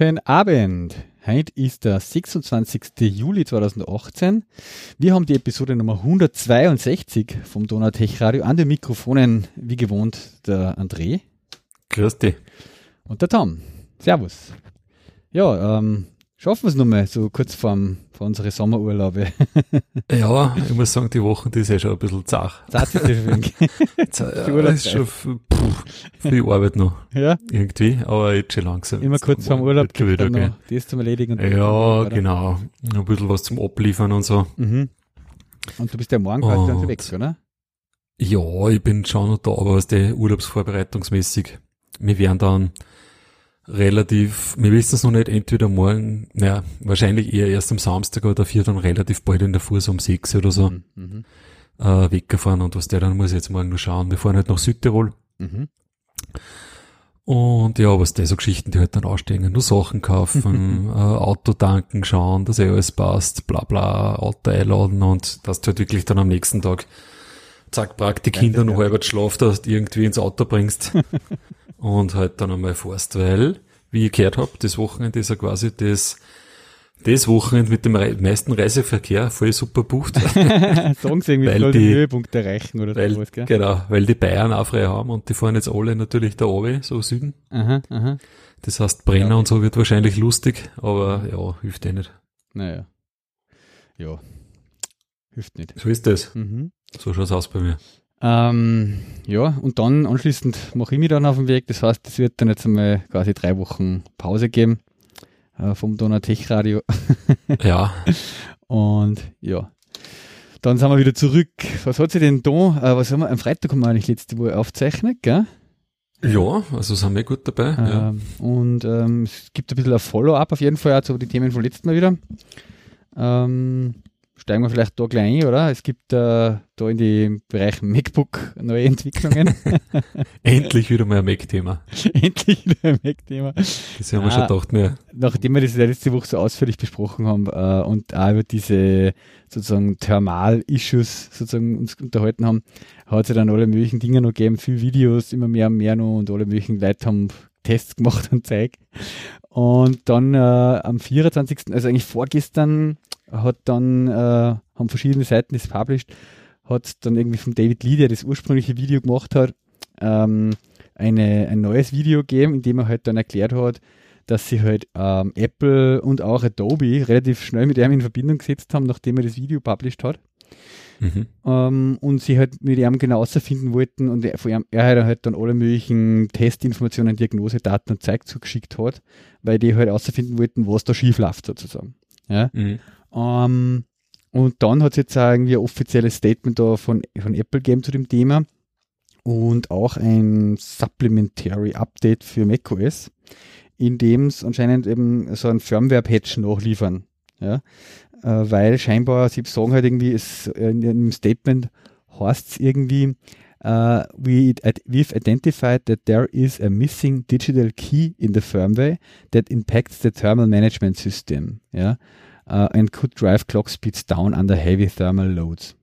Guten Abend. Heute ist der 26. Juli 2018. Wir haben die Episode Nummer 162 vom Donautech Radio an den Mikrofonen, wie gewohnt, der André. Grüß dich. Und der Tom. Servus. Ja, ähm, schaffen wir es nochmal so kurz vorm, vor unsere Sommerurlaube. ja, ich muss sagen, die Wochen, die ist ja schon ein bisschen zach. Zart ist ja schon ja, ist schon viel Arbeit noch. Ja. Irgendwie, aber jetzt schon langsam. Immer kurz vorm Urlaub gibt wieder, noch das zum Erledigen. Ja, genau. Ein bisschen was zum Abliefern und so. Mhm. Und du bist ja morgen quasi dann weg, oder? Ja, ich bin schon noch da, aber aus der Urlaubsvorbereitungsmäßig. Wir werden dann relativ, wir wissen es noch nicht, entweder morgen, naja, wahrscheinlich eher erst am Samstag oder dafür dann relativ bald in der Fuß um sechs oder so mhm. mhm. äh, weggefahren und was der dann muss jetzt morgen noch schauen. Wir fahren halt nach Südtirol. Mhm. Und ja, was da so Geschichten, die halt dann ausstehen, nur Sachen kaufen, äh, Auto tanken, schauen, dass eh alles passt, bla bla, Auto einladen und dass du halt wirklich dann am nächsten Tag zack, pack die Kinder noch halber Schlaf, dass du irgendwie ins Auto bringst und halt dann einmal fährst, weil, wie ich gehört habe, das Wochenende ist ja quasi das, das Wochenende mit dem meisten Reiseverkehr voll super bucht. Sagen sie irgendwie, weil die Höhepunkt erreichen oder weil, sowas, gell? Genau, weil die Bayern auch frei haben und die fahren jetzt alle natürlich da oben, so Süden. Aha, aha. Das heißt, Brenner ja. und so wird wahrscheinlich lustig, aber ja, hilft eh nicht. Naja. Ja. Hilft nicht. So ist das. Mhm. So schaut's aus bei mir. Ähm, ja, und dann anschließend mache ich mich dann auf den Weg. Das heißt, es wird dann jetzt einmal quasi drei Wochen Pause geben äh, vom Donatech Radio. ja. Und ja, dann sind wir wieder zurück. Was hat sich denn da? Äh, was haben wir? Am Freitag haben wir eigentlich letzte Woche aufgezeichnet, gell? Ja, also sind wir gut dabei. Ähm, ja. Und ähm, es gibt ein bisschen ein Follow-up auf jeden Fall auch zu den Themen vom letzten Mal wieder. Ähm, steigen wir vielleicht da gleich ein, oder? Es gibt äh, da in den Bereich MacBook neue Entwicklungen. Endlich wieder mal ein Mac-Thema. Endlich wieder ein Mac-Thema. Das haben wir ah, schon gedacht, mehr. Nachdem wir das letzte Woche so ausführlich besprochen haben äh, und auch über diese sozusagen Thermal-Issues sozusagen uns unterhalten haben, hat es ja dann alle möglichen Dinge noch gegeben, viele Videos, immer mehr und mehr noch und alle möglichen Leute haben Tests gemacht und Zeug. Und dann äh, am 24., also eigentlich vorgestern, hat dann, äh, haben verschiedene Seiten das published, hat dann irgendwie von David Lee, der das ursprüngliche Video gemacht hat, ähm, eine, ein neues Video gegeben, in dem er halt dann erklärt hat, dass sie halt ähm, Apple und auch Adobe relativ schnell mit ihm in Verbindung gesetzt haben, nachdem er das Video published hat. Mhm. Ähm, und sie halt mit ihm genau herausfinden wollten und er, ihm, er halt dann alle möglichen Testinformationen, Diagnosedaten und Zeug zugeschickt hat, weil die halt herausfinden wollten, was da schief läuft sozusagen. Ja? Mhm. Ähm, und dann hat es jetzt auch irgendwie ein offizielles Statement da von, von Apple gegeben zu dem Thema und auch ein Supplementary Update für macOS, in dem es anscheinend eben so ein Firmware-Patch nachliefern. Ja? Äh, weil scheinbar, sie sagen halt irgendwie, es, in einem Statement heißt es irgendwie, uh, we, we've identified that there is a missing digital key in the firmware that impacts the thermal management system. Ja? uh, and could drive clock speeds down under heavy thermal loads.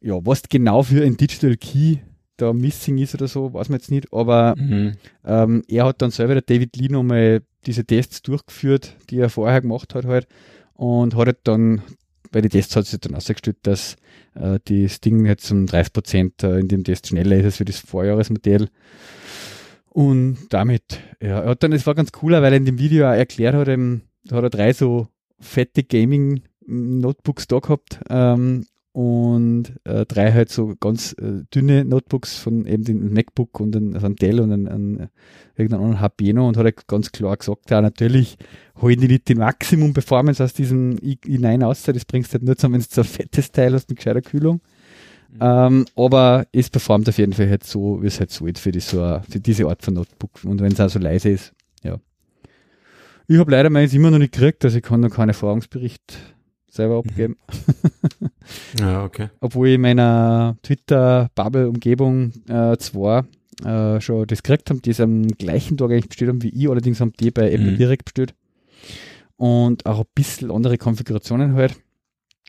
Ja, was genau für ein Digital Key da missing ist oder so, weiß man jetzt nicht, aber mhm. ähm, er hat dann selber, der David Lee, nochmal diese Tests durchgeführt, die er vorher gemacht hat halt und hat halt dann, bei den Tests hat sich dann ausgestellt, dass äh, das Ding jetzt um 30 Prozent äh, in dem Test schneller ist als für das Vorjahresmodell. Und damit, ja, er hat dann, es war ganz cool, weil er in dem Video auch erklärt hat, eben, da hat er drei so fette Gaming-Notebooks da gehabt ähm, und äh, drei halt so ganz äh, dünne Notebooks von eben dem MacBook und ein, also ein Dell und ein, ein irgendeinen anderen HP noch und hat halt ganz klar gesagt, ja natürlich holen die nicht die Maximum Performance aus diesem i9 aus, das bringst du halt nur zusammen, wenn du so ein fettes Teil hast mit gescheiter Kühlung. Mhm. Ähm, aber es performt auf jeden Fall halt so, wie es halt so ist für, die, so, für diese Art von Notebook und wenn es auch so leise ist, ja. Ich habe leider meins immer noch nicht gekriegt, also ich kann noch keinen Erfahrungsbericht selber mhm. abgeben. ja, okay. Obwohl ich in meiner Twitter-Bubble-Umgebung äh, zwei äh, schon das gekriegt haben, die es am gleichen Tag eigentlich bestellt haben wie ich, allerdings haben die bei Apple mhm. direkt bestellt. Und auch ein bisschen andere Konfigurationen halt.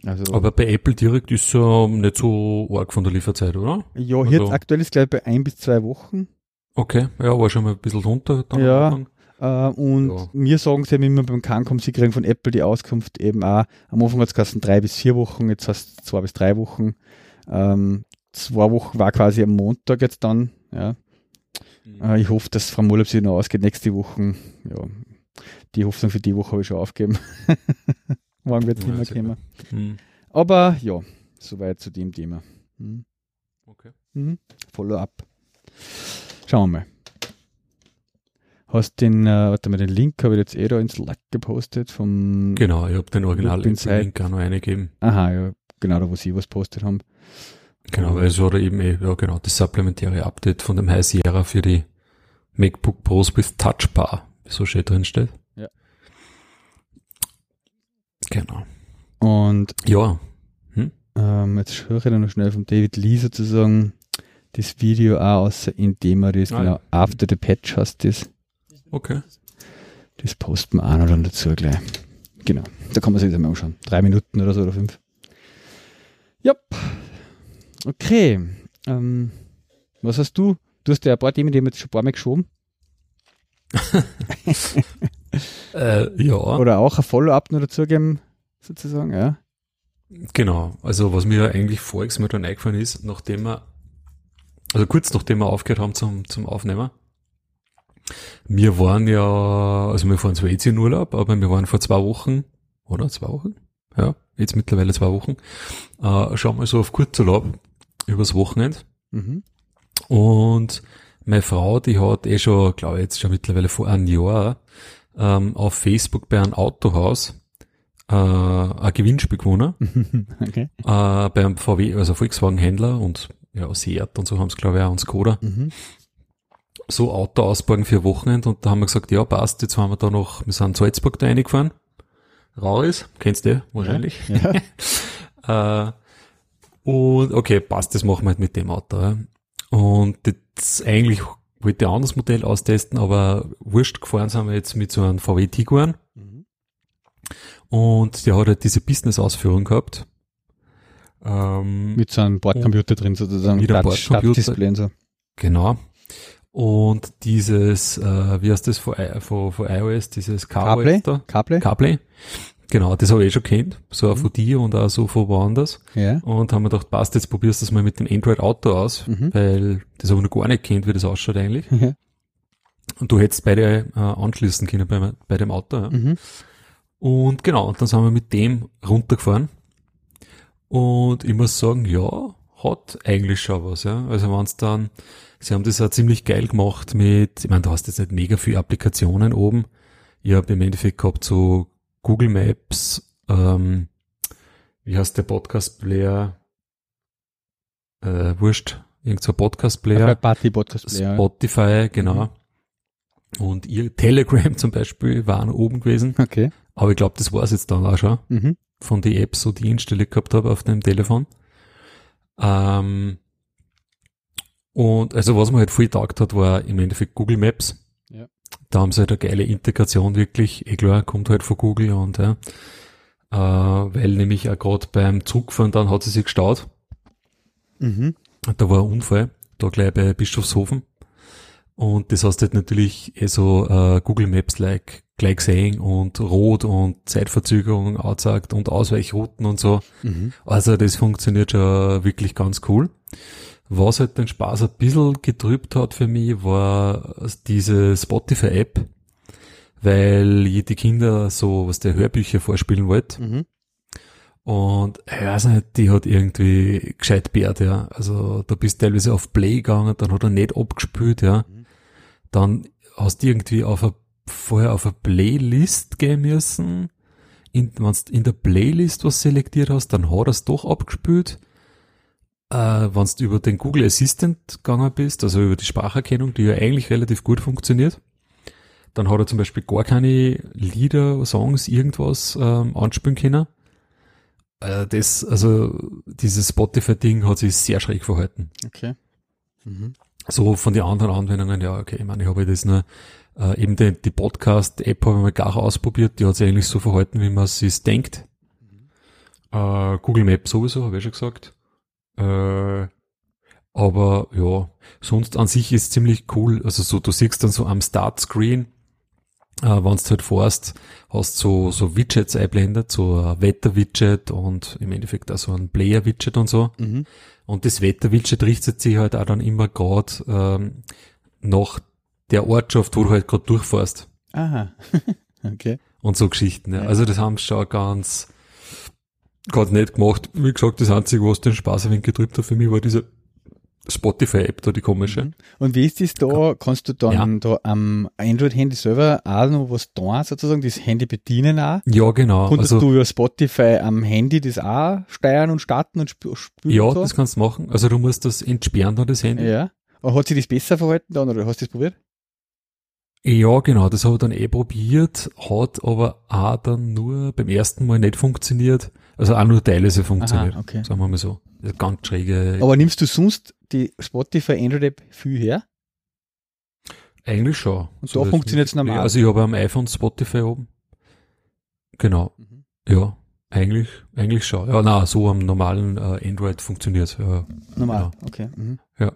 Also, Aber bei Apple direkt ist ja nicht so arg von der Lieferzeit, oder? ja, jetzt also- aktuell ist glaube ich bei ein bis zwei Wochen. Okay, ja, war schon mal ein bisschen runter. Dann Ja. Äh, und Ja. mir sagen sie eben immer beim Cancom, sie kriegen von Apple die Auskunft eben auch. Am Anfang hat es drei bis vier Wochen, jetzt heißt es zwei bis drei Wochen. Ähm, zwei Wochen war quasi am Montag jetzt dann. Ja. Äh, ich hoffe, dass vom Urlaub sich noch ausgeht nächste Woche. Ja, die Hoffnung für die Woche habe ich schon aufgegeben. Morgen wird es Ja, nicht mehr kommen. Hm. Aber ja, soweit zu dem Thema. Mhm. Okay. Mhm. Follow-up. Schauen wir mal. Hast den, äh, warte mal, den Link habe ich jetzt eh da ins Slack gepostet vom. Genau, ich habe den original. Link auch noch eingegeben. Aha, ja, genau da, wo sie was postet haben. Genau, weil es war da eben eh, ja genau, das supplementäre Update von dem High Sierra für die MacBook Pros with Touch Bar, wie so schön drin steht. Ja. Genau. Und Ja, ähm, jetzt höre ich dann noch schnell vom David Lee sozusagen das Video auch aus, indem er das, Ah, genau, ja. After the Patch heißt das. Okay. Das posten wir auch noch dann dazu gleich. Genau, da kann man sich das mal anschauen. Drei Minuten oder so oder fünf. Ja. Okay. Ähm, was hast du? Du hast ja ein paar Themen, die haben jetzt schon ein paar Mal geschoben. Äh, ja, Oder auch ein Follow-up noch dazugeben, sozusagen, ja. genau. Also was mir eigentlich voriges Mal dann eingefallen ist, nachdem wir, also kurz nachdem wir aufgehört haben zum, zum Aufnehmen, wir waren ja, also wir fahren zwar jetzt in Urlaub, aber wir waren vor zwei Wochen, oder zwei Wochen? Ja, jetzt mittlerweile zwei Wochen, äh, schon mal so auf Kurzurlaub übers Wochenende. Mhm. Und meine Frau, die hat eh schon, glaube ich, jetzt schon mittlerweile vor einem Jahr ähm, auf Facebook bei einem Autohaus äh, ein Gewinnspiel gewonnen. okay. Äh, beim VW, also Volkswagen-Händler und ja, Seat und so haben es, glaube ich, auch und Skoda. Mhm. So Auto ausborgen für Wochenende und da haben wir gesagt, ja, passt, jetzt haben wir da noch, wir sind in Salzburg da reingefahren. Rauris, kennst du wahrscheinlich. Ja. Äh, und okay, passt, das machen wir halt mit dem Auto. Ja. Und das eigentlich wollte ich ein anderes Modell austesten, aber wurscht gefahren sind wir jetzt mit so einem VW Tiguan Mhm. und der hat halt diese Business-Ausführung gehabt. Ähm, Mit so einem Bordcomputer drin sozusagen. Mit einem Bordcomputer. So. Genau. Und dieses, äh, wie heißt das von, von, von iOS, dieses CarPlay? Da? CarPlay? CarPlay. Genau, das habe ich eh schon kennt, so auch Mhm. von dir und auch so von woanders. Ja. Und haben wir gedacht, passt, jetzt probierst du das mal mit dem Android Auto aus, Mhm. weil das habe ich noch gar nicht kennt, wie das ausschaut eigentlich. Ja. Und du hättest beide äh, anschließen können bei, bei dem Auto. Ja. Mhm. Und genau, und dann sind wir mit dem runtergefahren. Und ich muss sagen, ja, hat eigentlich schon was, ja. Also wenn es dann, sie haben das auch ziemlich geil gemacht mit, ich meine, du hast jetzt nicht mega viele Applikationen oben. Ich habe im Endeffekt gehabt so Google Maps, ähm, wie heißt der Podcast-Player? Äh, wurscht, irgend so ein Podcast-Player. Party-Podcast-Player. Spotify, genau. Und ihr Telegram zum Beispiel waren oben gewesen. Okay. Aber ich glaube, das war's jetzt dann auch schon Mhm. von die Apps, so die ich installiert gehabt habe auf dem Telefon. Ähm, und also was mir halt viel taugt hat, war im Endeffekt Google Maps. Ja. Da haben sie halt eine geile Integration wirklich. Eh klar, kommt halt von Google und ja. Äh, weil nämlich auch gerade beim Zugfahren dann hat sie sich gestaut. Mhm. Da war ein Unfall, da gleich bei Bischofshofen. Und das hast du halt natürlich eh so äh, Google Maps like gleich gesehen und Rot und Zeitverzögerung angezeigt und Ausweichrouten und so. Mhm. Also das funktioniert schon wirklich ganz cool. Was halt den Spaß ein bisschen getrübt hat für mich, war diese Spotify-App, weil die Kinder so, was der Hörbücher vorspielen wollte. Mhm. Und ich weiß nicht, die hat irgendwie gescheit bärt, ja. Also da bist du teilweise auf Play gegangen, dann hat er nicht abgespült, ja. Dann hast du irgendwie auf a, vorher auf eine Playlist gehen müssen. In, wenn du in der Playlist was selektiert hast, dann hat er es doch abgespült. Äh, wenn du über den Google Assistant gegangen bist, also über die Spracherkennung, die ja eigentlich relativ gut funktioniert, dann hat er zum Beispiel gar keine Lieder, Songs, irgendwas ähm, anspielen können. Äh, das, also dieses Spotify-Ding hat sich sehr schräg verhalten. Okay. Mhm. So von den anderen Anwendungen, ja, okay, ich meine, ich habe das nur, äh, eben die, die Podcast-App habe ich mal gar ausprobiert, die hat sich eigentlich so verhalten, wie man es sich denkt. Äh, Google Maps sowieso, habe ich schon gesagt. Äh, aber ja, sonst an sich ist ziemlich cool. Also so, du siehst dann so am Startscreen, äh, wenn du halt fährst, hast so, so Widgets einblendet, so ein Wetter-Widget und im Endeffekt auch so ein Player-Widget und so. Mhm. Und das Wetter-Widget richtet sich halt auch dann immer gerade ähm, nach der Ortschaft, wo du halt gerade durchfährst. Aha. okay. Und so Geschichten. Ja. Also das haben sie schon ganz, ganz nett gemacht. Wie gesagt, das Einzige, was den Spaß ein wenig getrübt hat für mich, war diese Spotify-App da, die komische. Mhm. Und wie ist das da? Kannst du dann Ja. da am Android-Handy selber auch noch was tun, sozusagen, das Handy bedienen auch? Ja, genau. Konntest Also, du über Spotify am Handy das auch steuern und starten und sp spielen? ja, und so? das kannst du machen. Also du musst das entsperren, dann das Handy. Ja. Aber hat sich das besser verhalten dann oder hast du das probiert? Ja, genau, das habe ich dann eh probiert, hat aber auch dann nur beim ersten Mal nicht funktioniert. Also auch nur teilweise funktioniert. Aha, okay. Sagen wir mal so. Ganz schräge. Aber nimmst du sonst die Spotify Android-App viel her? Eigentlich schon. Und da funktioniert's mit- normal? Also ich habe am iPhone Spotify oben. Genau. Mhm. Ja, eigentlich, eigentlich schon. Ja, na, so am normalen äh, Android funktioniert ja. Normal, okay. Mhm. Also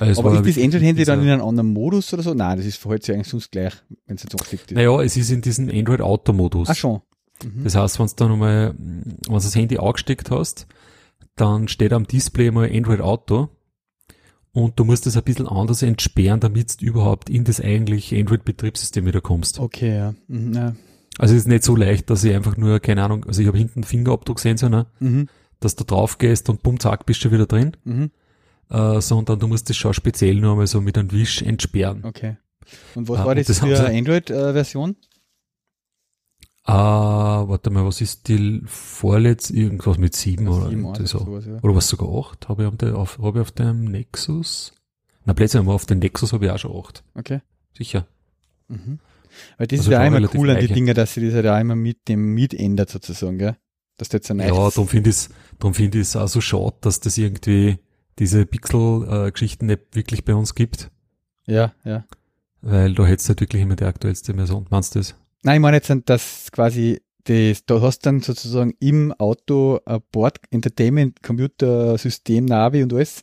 es Aber ist das Android-Handy dann in einem anderen Modus oder so? Nein, das ist verhält sich eigentlich sonst gleich, wenn es jetzt angeklickt ist. Naja, es ist in diesem Android Auto Modus. Ach schon. Mhm. Das heißt, wenn du dann einmal, wenn du das Handy angesteckt hast, dann steht am Display mal Android Auto und du musst das ein bisschen anders entsperren, damit du überhaupt in das eigentliche Android-Betriebssystem wieder kommst. Okay, ja. Mhm, ja. Also es ist nicht so leicht, dass ich einfach nur, keine Ahnung, also ich habe hinten einen Fingerabdrucksensor, ne, Mhm. dass du drauf gehst und bumm, zack, bist du wieder drin, Mhm. Äh, sondern du musst das schon speziell nur einmal so mit einem Wisch entsperren. Okay. Und was Ah, war das, das haben für eine Android-Version? Ah, warte mal, was ist die vorletzt? Irgendwas mit sieben oder Sieben, acht, so. sowas, ja. Oder was sogar acht? Habe ich, auf der- auf, hab ich auf dem Nexus? Na, plötzlich auf dem Nexus habe ich auch schon acht. Okay. Sicher. Mhm. Weil das Also ist ja relativ cool an die. Dinger, dass sie das halt auch immer mit dem Miet ändert sozusagen, gell? Dass du jetzt ein Ja, darum finde ich es, darum finde ich es auch so schade, dass das irgendwie diese Pixel-Geschichten nicht wirklich bei uns gibt. Ja, ja. Weil da hättest du halt wirklich immer die aktuellste Version. Meinst du das? Nein, ich meine jetzt, dass quasi das, du hast dann sozusagen im Auto ein Board Entertainment Computer System Navi und alles,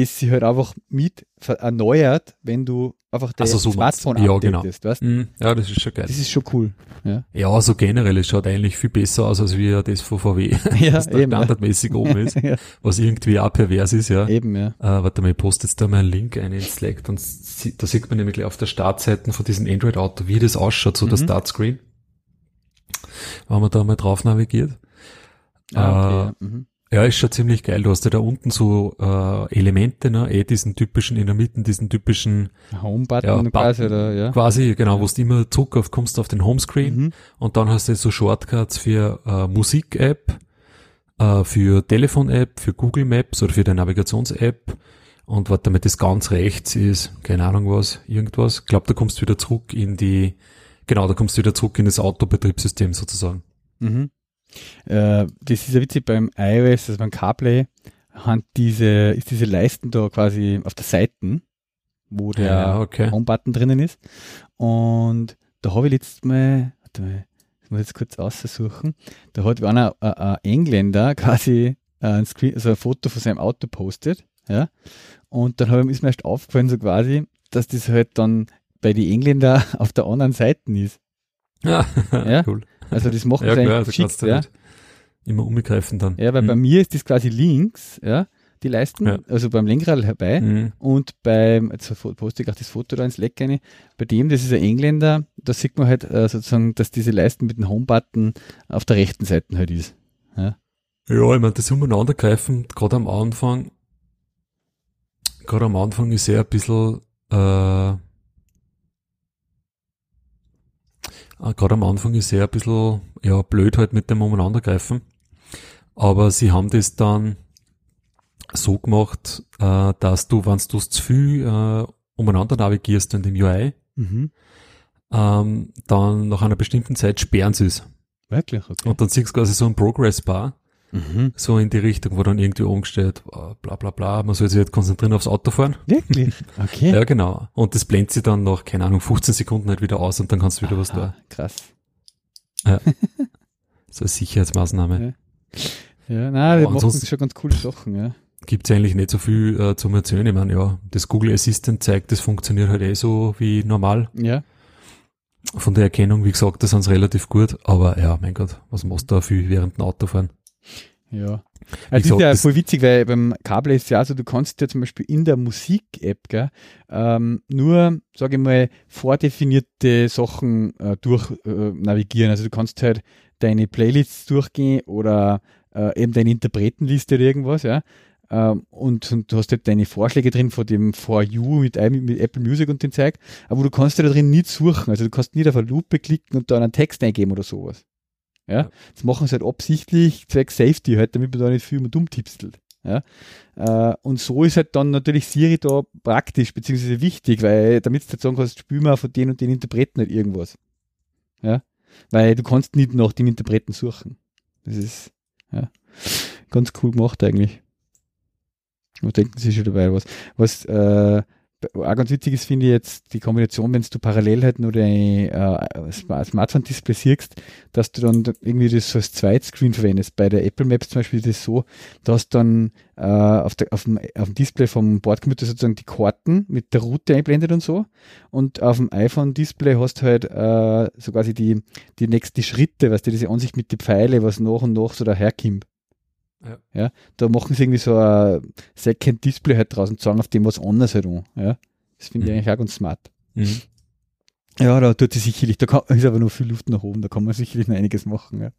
das sich halt einfach mit erneuert, wenn du einfach das Also so Smartphone. Ja, genau. weißt? Mhm, ja, das ist schon geil. Das ist schon cool. Ja, Ja, so generell, es schaut eigentlich viel besser aus, als wie das von VW, ja das da eben. Ja. standardmäßig oben ist, ja, was irgendwie auch pervers ist, ja. eben, ja. Äh, warte mal, ich poste jetzt da mal einen Link ein in Slack, dann da sieht man nämlich gleich auf der Startseite von diesem Android-Auto, wie das ausschaut, so der Mhm. Startscreen. Wenn man da mal drauf navigiert. Ah, okay, ja. Mhm. Ja, ist schon ziemlich geil. Du hast ja da unten so äh, Elemente, ne? eh diesen typischen, in der Mitte diesen typischen, Home-Button Ja, quasi, Button. oder, ja. quasi, genau, wo du immer zurück auf, kommst auf den Homescreen Mhm. und dann hast du so Shortcuts für äh, Musik-App, äh, für Telefon-App, für Google Maps oder für die Navigations-App und was damit das ganz rechts ist, keine Ahnung was, irgendwas. Ich glaube, da kommst du wieder zurück in die, genau, da kommst du wieder zurück in das Autobetriebssystem sozusagen. Mhm. Äh, das ist ja witzig beim iOS, also beim CarPlay, haben diese, ist diese Leisten da quasi auf der Seite, wo der Ja, okay. Home-Button drinnen ist. Und da habe ich letztes Mal, warte mal, ich muss jetzt kurz aussuchen, da hat einer, ein, ein Engländer quasi ein, Screen, also ein Foto von seinem Auto postet, ja, und dann habe ich, ist mir erst aufgefallen, so quasi, dass das halt dann bei den Engländer auf der anderen Seite ist. Ja, Ja. cool. Also das machen Ja, sie klar, eigentlich da ja. immer umgreifen dann. Ja, weil bei Mhm. mir ist das quasi links, ja, die Leisten, Ja. also beim Lenkrad herbei. Mhm. Und beim, jetzt poste ich auch das Foto da ins Leck rein, bei dem, das ist ein Engländer, da sieht man halt äh, sozusagen, dass diese Leisten mit dem Home-Button auf der rechten Seite halt ist. Ja, ich meine, das umeinandergreifen, gerade am Anfang, gerade am Anfang ist er ein bisschen, äh, äh, gerade am Anfang ist er ein bisschen, ja, blöd halt mit dem Umeinandergreifen. Aber sie haben das dann so gemacht, äh, dass du, wenn du zu viel äh, umeinander navigierst in dem UI, Mhm. ähm, dann nach einer bestimmten Zeit sperren sie es. Wirklich, okay. Und dann siehst du quasi so ein Progress-Bar, Mhm. so in die Richtung, wo dann irgendwie oben steht, äh, bla bla bla, man soll sich jetzt konzentrieren aufs Autofahren. Wirklich? Okay. Ja, genau. Und das blendet sich dann nach, keine Ahnung, 15 Sekunden halt wieder aus und dann kannst du wieder was tun. Aha, krass. So als Sicherheitsmaßnahme. Ja. Ja, nein, die Aber machen schon ganz coole Sachen, ja. Gibt's eigentlich nicht so viel äh, zum Erzählen. Ich meine, ja, das Google Assistant zeigt, das funktioniert halt eh so wie normal. Ja, Von der Erkennung, wie gesagt, da sind's relativ gut. Aber ja, mein Gott, was machst du da viel während dem Autofahren? Ja. Also das ist ja voll witzig, weil beim Kabel ist ja so, du kannst ja zum Beispiel in der Musik-App gell, ähm, nur, sage ich mal, vordefinierte Sachen äh, durch äh, navigieren. Also du kannst halt deine Playlists durchgehen oder äh, eben deine Interpretenliste oder irgendwas, ja. Ähm, und, und du hast halt deine Vorschläge drin von dem For You mit, mit Apple Music und den Zeug, aber du kannst da drin nicht suchen. Also du kannst nicht auf eine Lupe klicken und da einen Text eingeben oder sowas. Ja, das machen sie halt absichtlich, zwecks Safety halt, damit man da nicht viel mehr dumm tippselt. Ja, äh, und so ist halt dann natürlich Siri da praktisch, beziehungsweise wichtig, weil damit du halt sagen kannst, spiel mal von den und den Interpreten halt irgendwas. Ja, weil du kannst nicht nach dem Interpreten suchen. Das ist, ja, ganz cool gemacht eigentlich. Was denken Sie schon dabei? Was, was äh, auch ganz witzig ist, finde ich jetzt die Kombination, wenn du parallel halt nur dein äh, Sma- Smartphone-Display siehst, dass du dann irgendwie das als Zweitscreen verwendest. Bei der Apple Maps zum Beispiel ist es so, dass dann äh, auf, der, auf, dem, auf dem Display vom Bordcomputer sozusagen die Karten mit der Route einblendet und so. Und auf dem iPhone-Display hast du halt äh, so quasi die, die nächsten Schritte, weißt du, diese Ansicht mit den Pfeile, was nach und nach so daherkommt. Ja. ja. Da machen sie irgendwie so ein Second Display halt draußen, zeigen auf dem was anderes halt an. Ja. Das finde ich Mhm. eigentlich auch ganz smart. Mhm. Ja, da tut sie sicherlich, da kann, ist aber noch viel Luft nach oben, da kann man sicherlich noch einiges machen. Ja,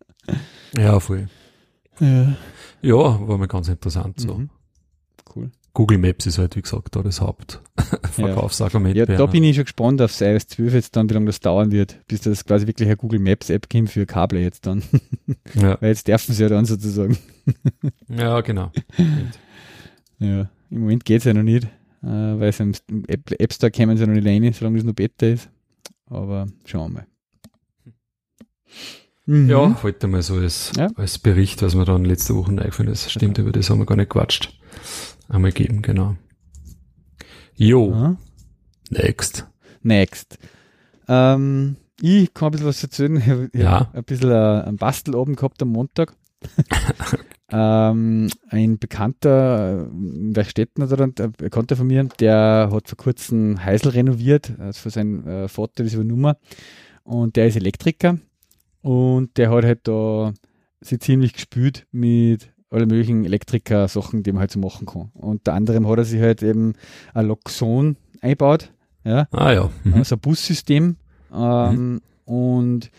Ja, voll. ja. Ja, war mal ganz interessant so. Mhm. Cool. Google Maps ist halt, wie gesagt, da das Hauptverkaufsargument. Ja, da wäre. bin ich schon gespannt aufs iOS 12 jetzt dann, wie lange das dauern wird, bis das quasi wirklich eine Google Maps App gibt für Kabel jetzt dann. ja. Weil jetzt dürfen sie ja dann sozusagen. ja, genau. Ja, im Moment geht's ja noch nicht, äh, weil sie im App, Store kämen sie noch nicht rein, solange das noch Beta ist. Aber schauen wir mal. Mhm. Ja, heute mal so als, Ja. als Bericht, was mir dann letzte Woche eingefallen ist. Stimmt, über das haben wir gar nicht gequatscht. Einmal geben, genau. Jo, Aha. next. Next. Ähm, ich kann ein bisschen was erzählen. Ich Ja. ein bisschen äh, einen Bastelabend gehabt am Montag. ähm, ein bekannter äh, Werkstätten oder ein Bekannter von mir, der hat vor kurzem Heisel renoviert, also für seinen äh, Vater das übernommen. Und der ist Elektriker und der hat halt da sich ziemlich gespült mit alle möglichen Elektriker-Sachen, die man halt so machen kann. Unter anderem hat er sich halt eben ein Loxon eingebaut, ja, Ah ja. Mhm. also ein Bussystem ähm, und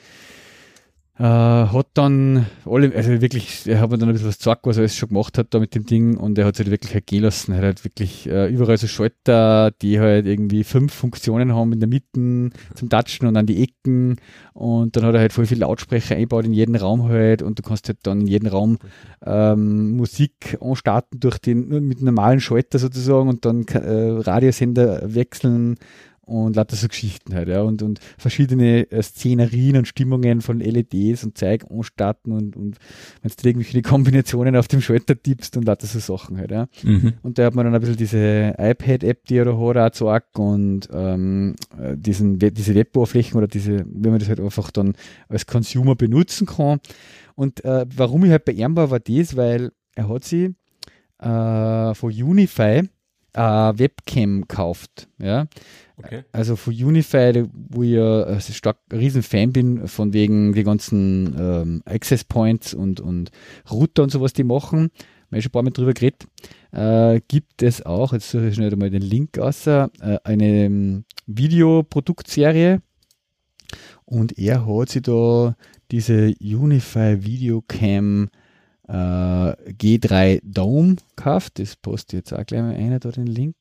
äh, hat dann alle, also wirklich, er hat mir dann ein bisschen was gezeigt, was er alles schon gemacht hat da mit dem Ding und er hat es halt wirklich halt gehen lassen. Er hat halt wirklich äh, überall so Schalter, die halt irgendwie fünf Funktionen haben in der Mitte zum Touchen und an die Ecken und dann hat er halt voll viele Lautsprecher eingebaut in jeden Raum halt und du kannst halt dann in jedem Raum ähm, Musik anstarten durch den, mit normalen Schalter sozusagen und dann äh, Radiosender wechseln und lauter so Geschichten halt, ja, und, und verschiedene äh, Szenerien und Stimmungen von LEDs und Zeug anstarten und, und wenn du irgendwelche Kombinationen auf dem Schalter tippst und lauter so Sachen halt, ja. Mhm. Und da hat man dann ein bisschen diese iPad-App, die er da hat, auch gezeigt und ähm, äh, diesen, diese Web-Oberflächen oder diese, wie man das halt einfach dann als Consumer benutzen kann. Und äh, warum ich halt bei ihm war, war das, weil er hat sie äh, von Unify äh, Webcam gekauft, ja. Okay. Also von Unify, wo ich äh, stark ein riesen Fan bin, von wegen die ganzen ähm, Access Points und, und Router und sowas, die machen, wir haben schon ein paar Mal drüber geredet, äh, gibt es auch, jetzt suche ich schnell mal den Link aus, äh, eine ähm, Videoproduktserie und er hat sich da diese Unify Videocam äh, G3 Dome gekauft, das poste ich jetzt auch gleich mal einer da den Link.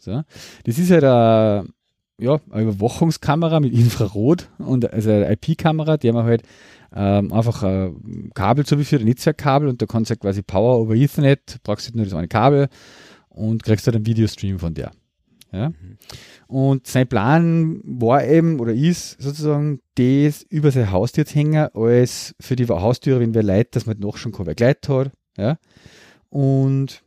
So. Das ist halt eine, ja, eine Überwachungskamera mit Infrarot und also eine IP-Kamera, die man halt ähm, einfach ein Kabel zugeführt, ein Netzwerkkabel und da kannst du halt quasi Power over Ethernet, brauchst du nur das eine Kabel und kriegst halt einen Videostream von der. Ja? Und sein Plan war eben oder ist sozusagen, das über sein Haustür zu hängen, als für die Haustüre, wenn wer Leute, dass man noch schon wer Gleit hat. Ja? Und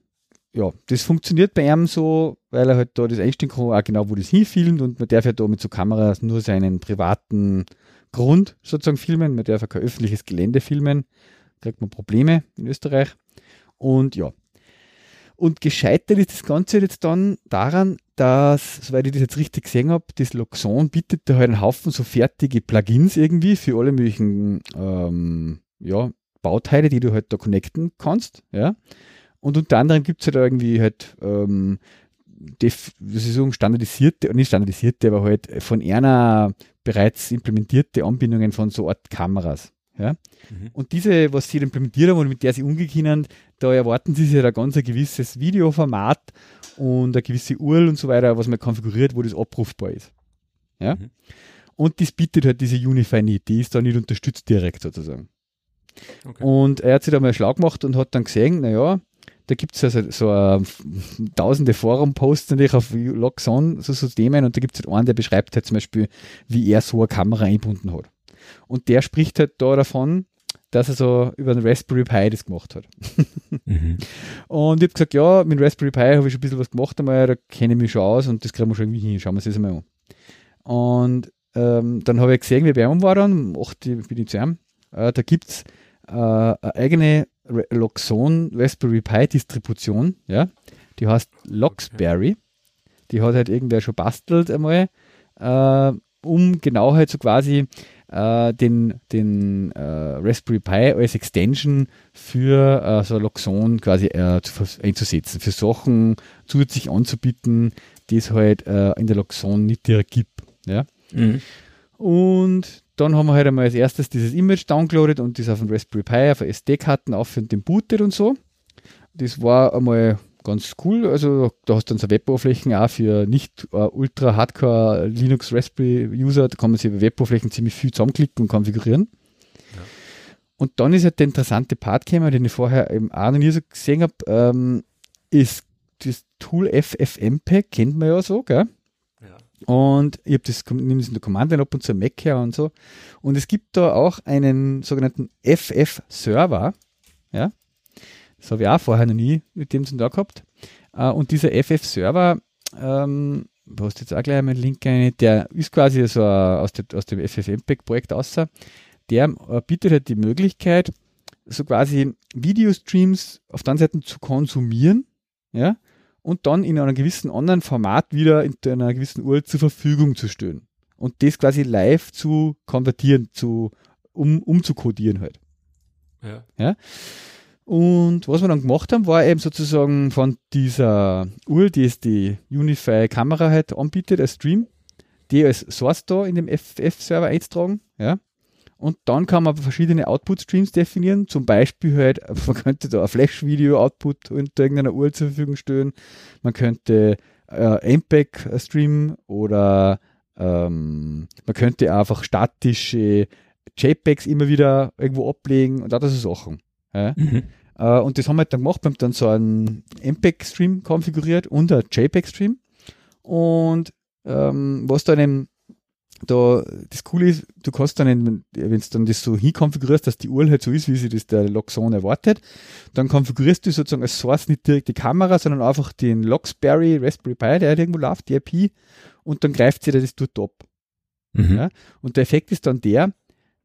ja, das funktioniert bei ihm so, weil er halt da das einstellen kann, auch genau wo das hinfilmt und man darf ja da mit so Kameras nur seinen privaten Grund sozusagen filmen, man darf ja kein öffentliches Gelände filmen. kriegt man Probleme in Österreich. Und ja. Und gescheitert ist das Ganze jetzt dann daran, dass, soweit ich das jetzt richtig gesehen habe, das Loxon bietet da halt einen Haufen so fertige Plugins irgendwie für alle möglichen ähm, ja, Bauteile, die du halt da connecten kannst. Ja. Und unter anderem gibt es halt irgendwie halt ähm, def, so standardisierte, nicht standardisierte, aber halt von einer bereits implementierte Anbindungen von so Art Kameras. Ja? Mhm. Und diese, was sie implementiert haben und mit der sie umgehen da erwarten sie sich halt ein ganz ein gewisses Videoformat und eine gewisse URL und so weiter, was man konfiguriert, wo das abrufbar ist. Ja? Mhm. Und das bietet halt diese Unify nicht, die ist da nicht unterstützt direkt sozusagen. Okay. Und er hat sich da mal schlau gemacht und hat dann gesehen, naja, da gibt es also so uh, tausende Forum-Posts natürlich auf Loxon, so, so Themen, und da gibt es halt einen, der beschreibt halt zum Beispiel, wie er so eine Kamera einbunden hat. Und der spricht halt da davon, dass er so über den Raspberry Pi das gemacht hat. mhm. Und ich habe gesagt, ja, mit Raspberry Pi habe ich schon ein bisschen was gemacht einmal, da kenne ich mich schon aus und das kriegen wir schon irgendwie hin, schauen wir uns das einmal an. Und ähm, dann habe ich gesehen, wie bei ihm war dann, achte bin ich zu ihm, äh, da gibt es äh, eine eigene Loxon Raspberry Pi Distribution, ja, die heißt Loxberry. Die hat halt irgendwer schon bastelt einmal, äh, um genau halt so quasi äh, den, den äh, Raspberry Pi als Extension für äh, so Loxon quasi äh, zu, einzusetzen, für Sachen zusätzlich anzubieten, die es halt äh, in der Loxon nicht direkt gibt. Ja? Mhm. Und dann haben wir halt einmal als erstes dieses Image downloadet und das auf dem Raspberry Pi auf SD-Karten auf und den bootet und so. Das war einmal ganz cool. Also da hast du dann so Weboberflächen auch für nicht uh, ultra hardcore Linux Raspberry User. Da kann man sich über Weboberflächen ziemlich viel zusammenklicken und konfigurieren. Ja. Und dann ist halt der interessante Part gekommen, den ich vorher eben auch noch nie so gesehen habe, ähm, ist das Tool FFmpeg, kennt man ja so, gell? Und ich habe das, nehme das in der Command ab und zu Mac her und so. Und es gibt da auch einen sogenannten FF-Server. Ja. Das habe ich auch vorher noch nie mit dem zu tun gehabt. Uh, und dieser FF-Server, ähm, du hast jetzt auch gleich einen Link rein, der ist quasi so aus, dem, aus dem FFmpeg-Projekt außer. Der uh, bietet halt die Möglichkeit, so quasi Videostreams auf der anderen Seite zu konsumieren. Ja und dann in einem gewissen anderen Format wieder in einer gewissen Uhr zur Verfügung zu stellen. Und das quasi live zu konvertieren, zu, um, umzukodieren halt. Ja. ja. Und was wir dann gemacht haben, war eben sozusagen von dieser Uhr, die es die Unify-Kamera halt anbietet, als Stream, die als Source da in dem FF-Server einzutragen. Ja. Und dann kann man verschiedene Output-Streams definieren. Zum Beispiel halt, man könnte da ein Flash-Video-Output unter irgendeiner Uhr zur Verfügung stellen. Man könnte äh, MPEG-Stream oder ähm, man könnte einfach statische JPEGs immer wieder irgendwo ablegen und auch so Sachen. Ja? Mhm. Äh, und das haben wir dann gemacht. Wir haben dann so einen MPEG-Stream konfiguriert und einen JPEG-Stream. Und ähm, was dann eben da, das Coole ist, du kannst dann, wenn du dann das so hinkonfigurierst, dass die Uhr halt so ist, wie sie das der Loxon erwartet, dann konfigurierst du sozusagen als Source nicht direkt die Kamera, sondern einfach den Loxberry Raspberry Pi, der halt irgendwo läuft, die IP, und dann greift sie das dort ab. Mhm. Ja? Und der Effekt ist dann der,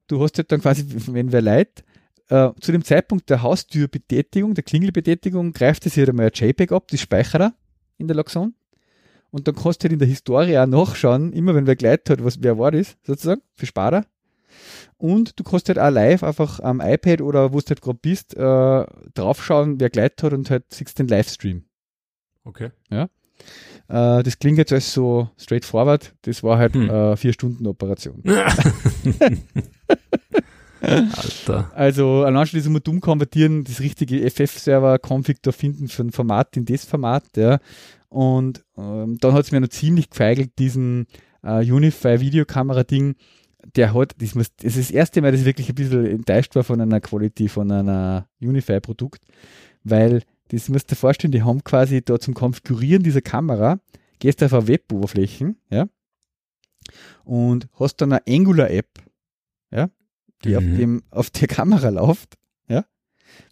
du hast halt dann quasi, wenn wer leid, äh, zu dem Zeitpunkt der Haustürbetätigung, der Klingelbetätigung, greift es halt einmal ein JPEG ab, das Speicherer in der Loxon und dann kannst du halt in der Historie auch nachschauen, immer wenn wer geleitet hat, was, wer war das, sozusagen, für Sparer. Und du kannst halt auch live einfach am iPad oder wo du halt gerade bist, äh, draufschauen, wer geleitet hat und halt siehst den Livestream. Okay. Ja. Äh, das klingt jetzt als so straightforward. Das war halt hm. äh, vier Stunden Operation. Alter. Also allein schon das dumm konvertieren, das richtige FF-Server-Config da finden für ein Format in das Format, ja. Und ähm, dann hat es mir noch ziemlich gefeigelt, diesen äh, Unify-Videokamera-Ding. Der hat, das, muss, das ist das erste Mal, dass ich wirklich ein bisschen enttäuscht war von einer Quality, von einer Unify-Produkt, weil das musst du dir vorstellen, die haben quasi da zum Konfigurieren dieser Kamera, gehst auf eine Web-Oberflächen, ja, und hast dann eine Angular-App, ja, die mhm. auf, dem, auf der Kamera läuft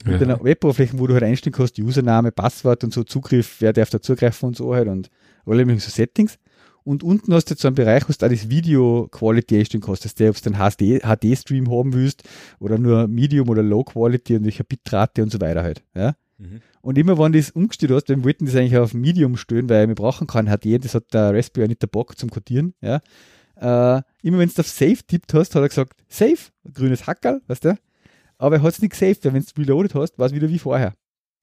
mit ja. einer Web-Oberfläche, wo du halt einstellen kannst, Username, Passwort und so, Zugriff, wer darf da zugreifen und so halt und alle möglichen so Settings. Und unten hast du jetzt so einen Bereich, wo du auch das Video Quality einstellen kannst, dass du, ob du einen HD-Stream haben willst oder nur Medium oder Low Quality und welcher Bitrate und so weiter halt. Ja? Mhm. Und immer wenn du das umgestellt hast, wir wollten das eigentlich auf Medium stellen, weil wir brauchen kein HD, das hat der Raspberry nicht der Bock zum Codieren. Ja? Äh, immer wenn du auf Save tippt hast, hat er gesagt, Save, grünes Hackerl, weißt du? Aber er hat es nicht gesaved, weil wenn du reloaded hast, war es wieder wie vorher.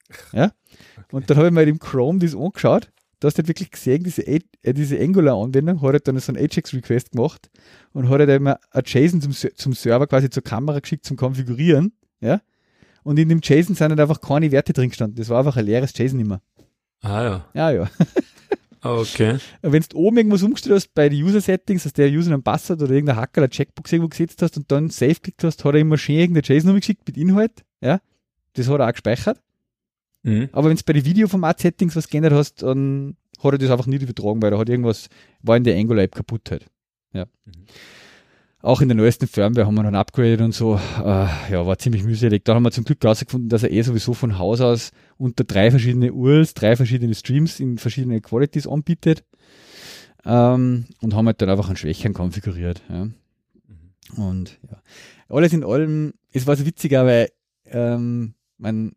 Ja? Okay. Und dann habe ich mal im Chrome das angeschaut. Da hast du halt wirklich gesehen, diese, äh, diese Angular-Anwendung hat halt dann so einen Ajax-Request gemacht und hat halt immer ein JSON zum, zum Server quasi zur Kamera geschickt zum Konfigurieren. Ja? Und in dem JSON sind halt einfach keine Werte drin gestanden. Das war einfach ein leeres JSON immer. Ah ja. Ja, ja. Okay. Wenn du oben irgendwas umgestellt hast bei den User-Settings, dass der User einen Passwort oder irgendein Hacker oder Checkbox irgendwo gesetzt hast und dann Save geklickt hast, hat er immer schön irgendeine JSON geschickt mit Inhalt. Ja, das hat er auch gespeichert. Mhm. Aber wenn du bei den Videoformat-Settings was geändert hast, dann hat er das einfach nicht übertragen, weil da hat irgendwas, war in der Angular-App kaputt halt. Ja. Mhm. Auch in der neuesten Firmware haben wir dann upgraded und so. Äh, ja, war ziemlich mühselig. Da haben wir zum Glück herausgefunden, dass er eh sowieso von Haus aus unter drei verschiedene URLs, drei verschiedene Streams in verschiedene Qualities anbietet. Ähm, und haben halt dann einfach einen Schwächern konfiguriert. Ja. Und ja, alles in allem, es war so witziger, weil ähm, man,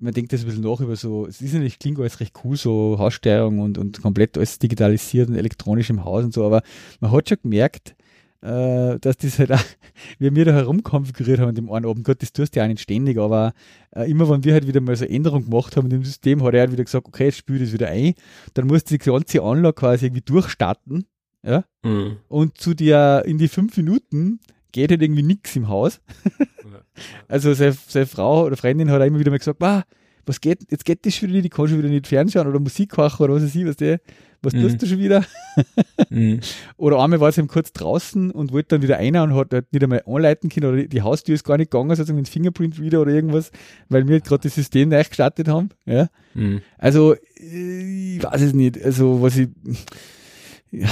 man denkt das ein bisschen nach über so, es ist natürlich, klingt alles recht cool, so Haussteuerung und, und komplett alles digitalisiert und elektronisch im Haus und so, aber man hat schon gemerkt, äh, dass das halt auch, wie wir da herumkonfiguriert haben in dem einen Abend, Gott, das tust du ja auch nicht ständig, aber äh, immer wenn wir halt wieder mal so Änderungen gemacht haben in dem System, hat er halt wieder gesagt, okay, jetzt spül das wieder ein, dann musst du die ganze Anlage quasi irgendwie durchstarten, ja, mhm. und zu dir in die fünf Minuten geht halt irgendwie nichts im Haus. also seine, seine, Frau oder Freundin hat auch immer wieder mal gesagt, ah, was geht, jetzt geht das schon wieder, die kann schon wieder nicht fernschauen oder Musik kochen oder was weiß ich, was der, was mhm. tust du schon wieder? mhm. Oder einmal war sie eben kurz draußen und wollte dann wieder rein und hat halt nicht einmal anleiten können oder die Haustür ist gar nicht gegangen, sozusagen mit Fingerprint wieder oder irgendwas, weil wir halt gerade das System neu gestartet haben. Ja? Mhm. Also, ich weiß es nicht. Also, was ich, ja.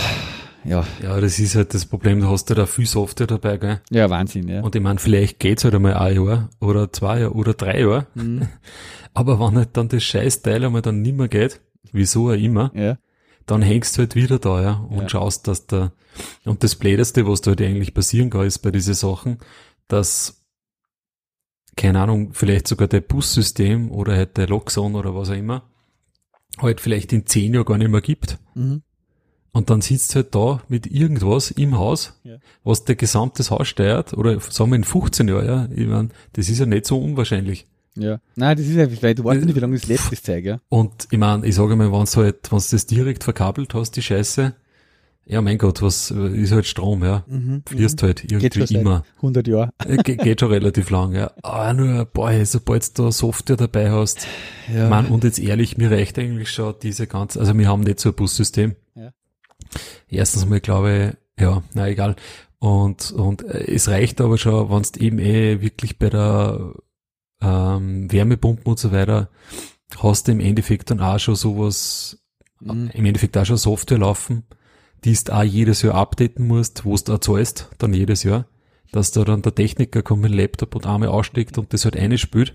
Ja, das ist halt das Problem, du hast ja da viel Software dabei, gell? Ja, Wahnsinn, ja. Und ich meine, vielleicht geht's halt einmal ein Jahr oder zwei Jahre oder drei Jahre. Mhm. Aber wenn halt dann das Scheißteil einmal dann nimmer geht, wieso auch immer, ja dann hängst du halt wieder da, ja, und ja. schaust, dass da, und das Blödeste, was da halt eigentlich passieren kann, ist bei diesen Sachen, dass, keine Ahnung, vielleicht sogar der Bussystem oder halt der Loxon oder was auch immer, halt vielleicht in zehn Jahren gar nicht mehr gibt. Mhm. Und dann sitzt du halt da mit irgendwas im Haus, ja. was der gesamte Haus steuert, oder sagen wir in 15 Jahren, ja, ich meine, das ist ja nicht so unwahrscheinlich. Ja. Nein, das ist einfach, weil du weißt nicht, wie lange das lebt, das Zeug, ja. Und ich meine, ich sage mal, wenn du halt, wenn du das direkt verkabelt hast, die Scheiße, ja, mein Gott, was ist halt Strom, ja. Mhm, Fließt mhm. halt irgendwie immer. 100 Jahre. Äh, Ge geht schon relativ lang, ja. Aber nur, boah, sobald du da Software dabei hast, ja. man, und jetzt ehrlich, mir reicht eigentlich schon diese ganze, also wir haben nicht so ein Bussystem. Ja. Erstens mal glaube ich, ja, na egal. Und, und äh, es reicht aber schon, wenn du eben eh wirklich bei der ähm, Wärmepumpen und so weiter, hast du im Endeffekt dann auch schon sowas, mhm. im Endeffekt auch schon Software laufen, die du auch jedes Jahr updaten musst, wo du auch zahlst, dann jedes Jahr, dass da dann der Techniker kommt mit dem Laptop und einmal aussteckt und das halt eine spült.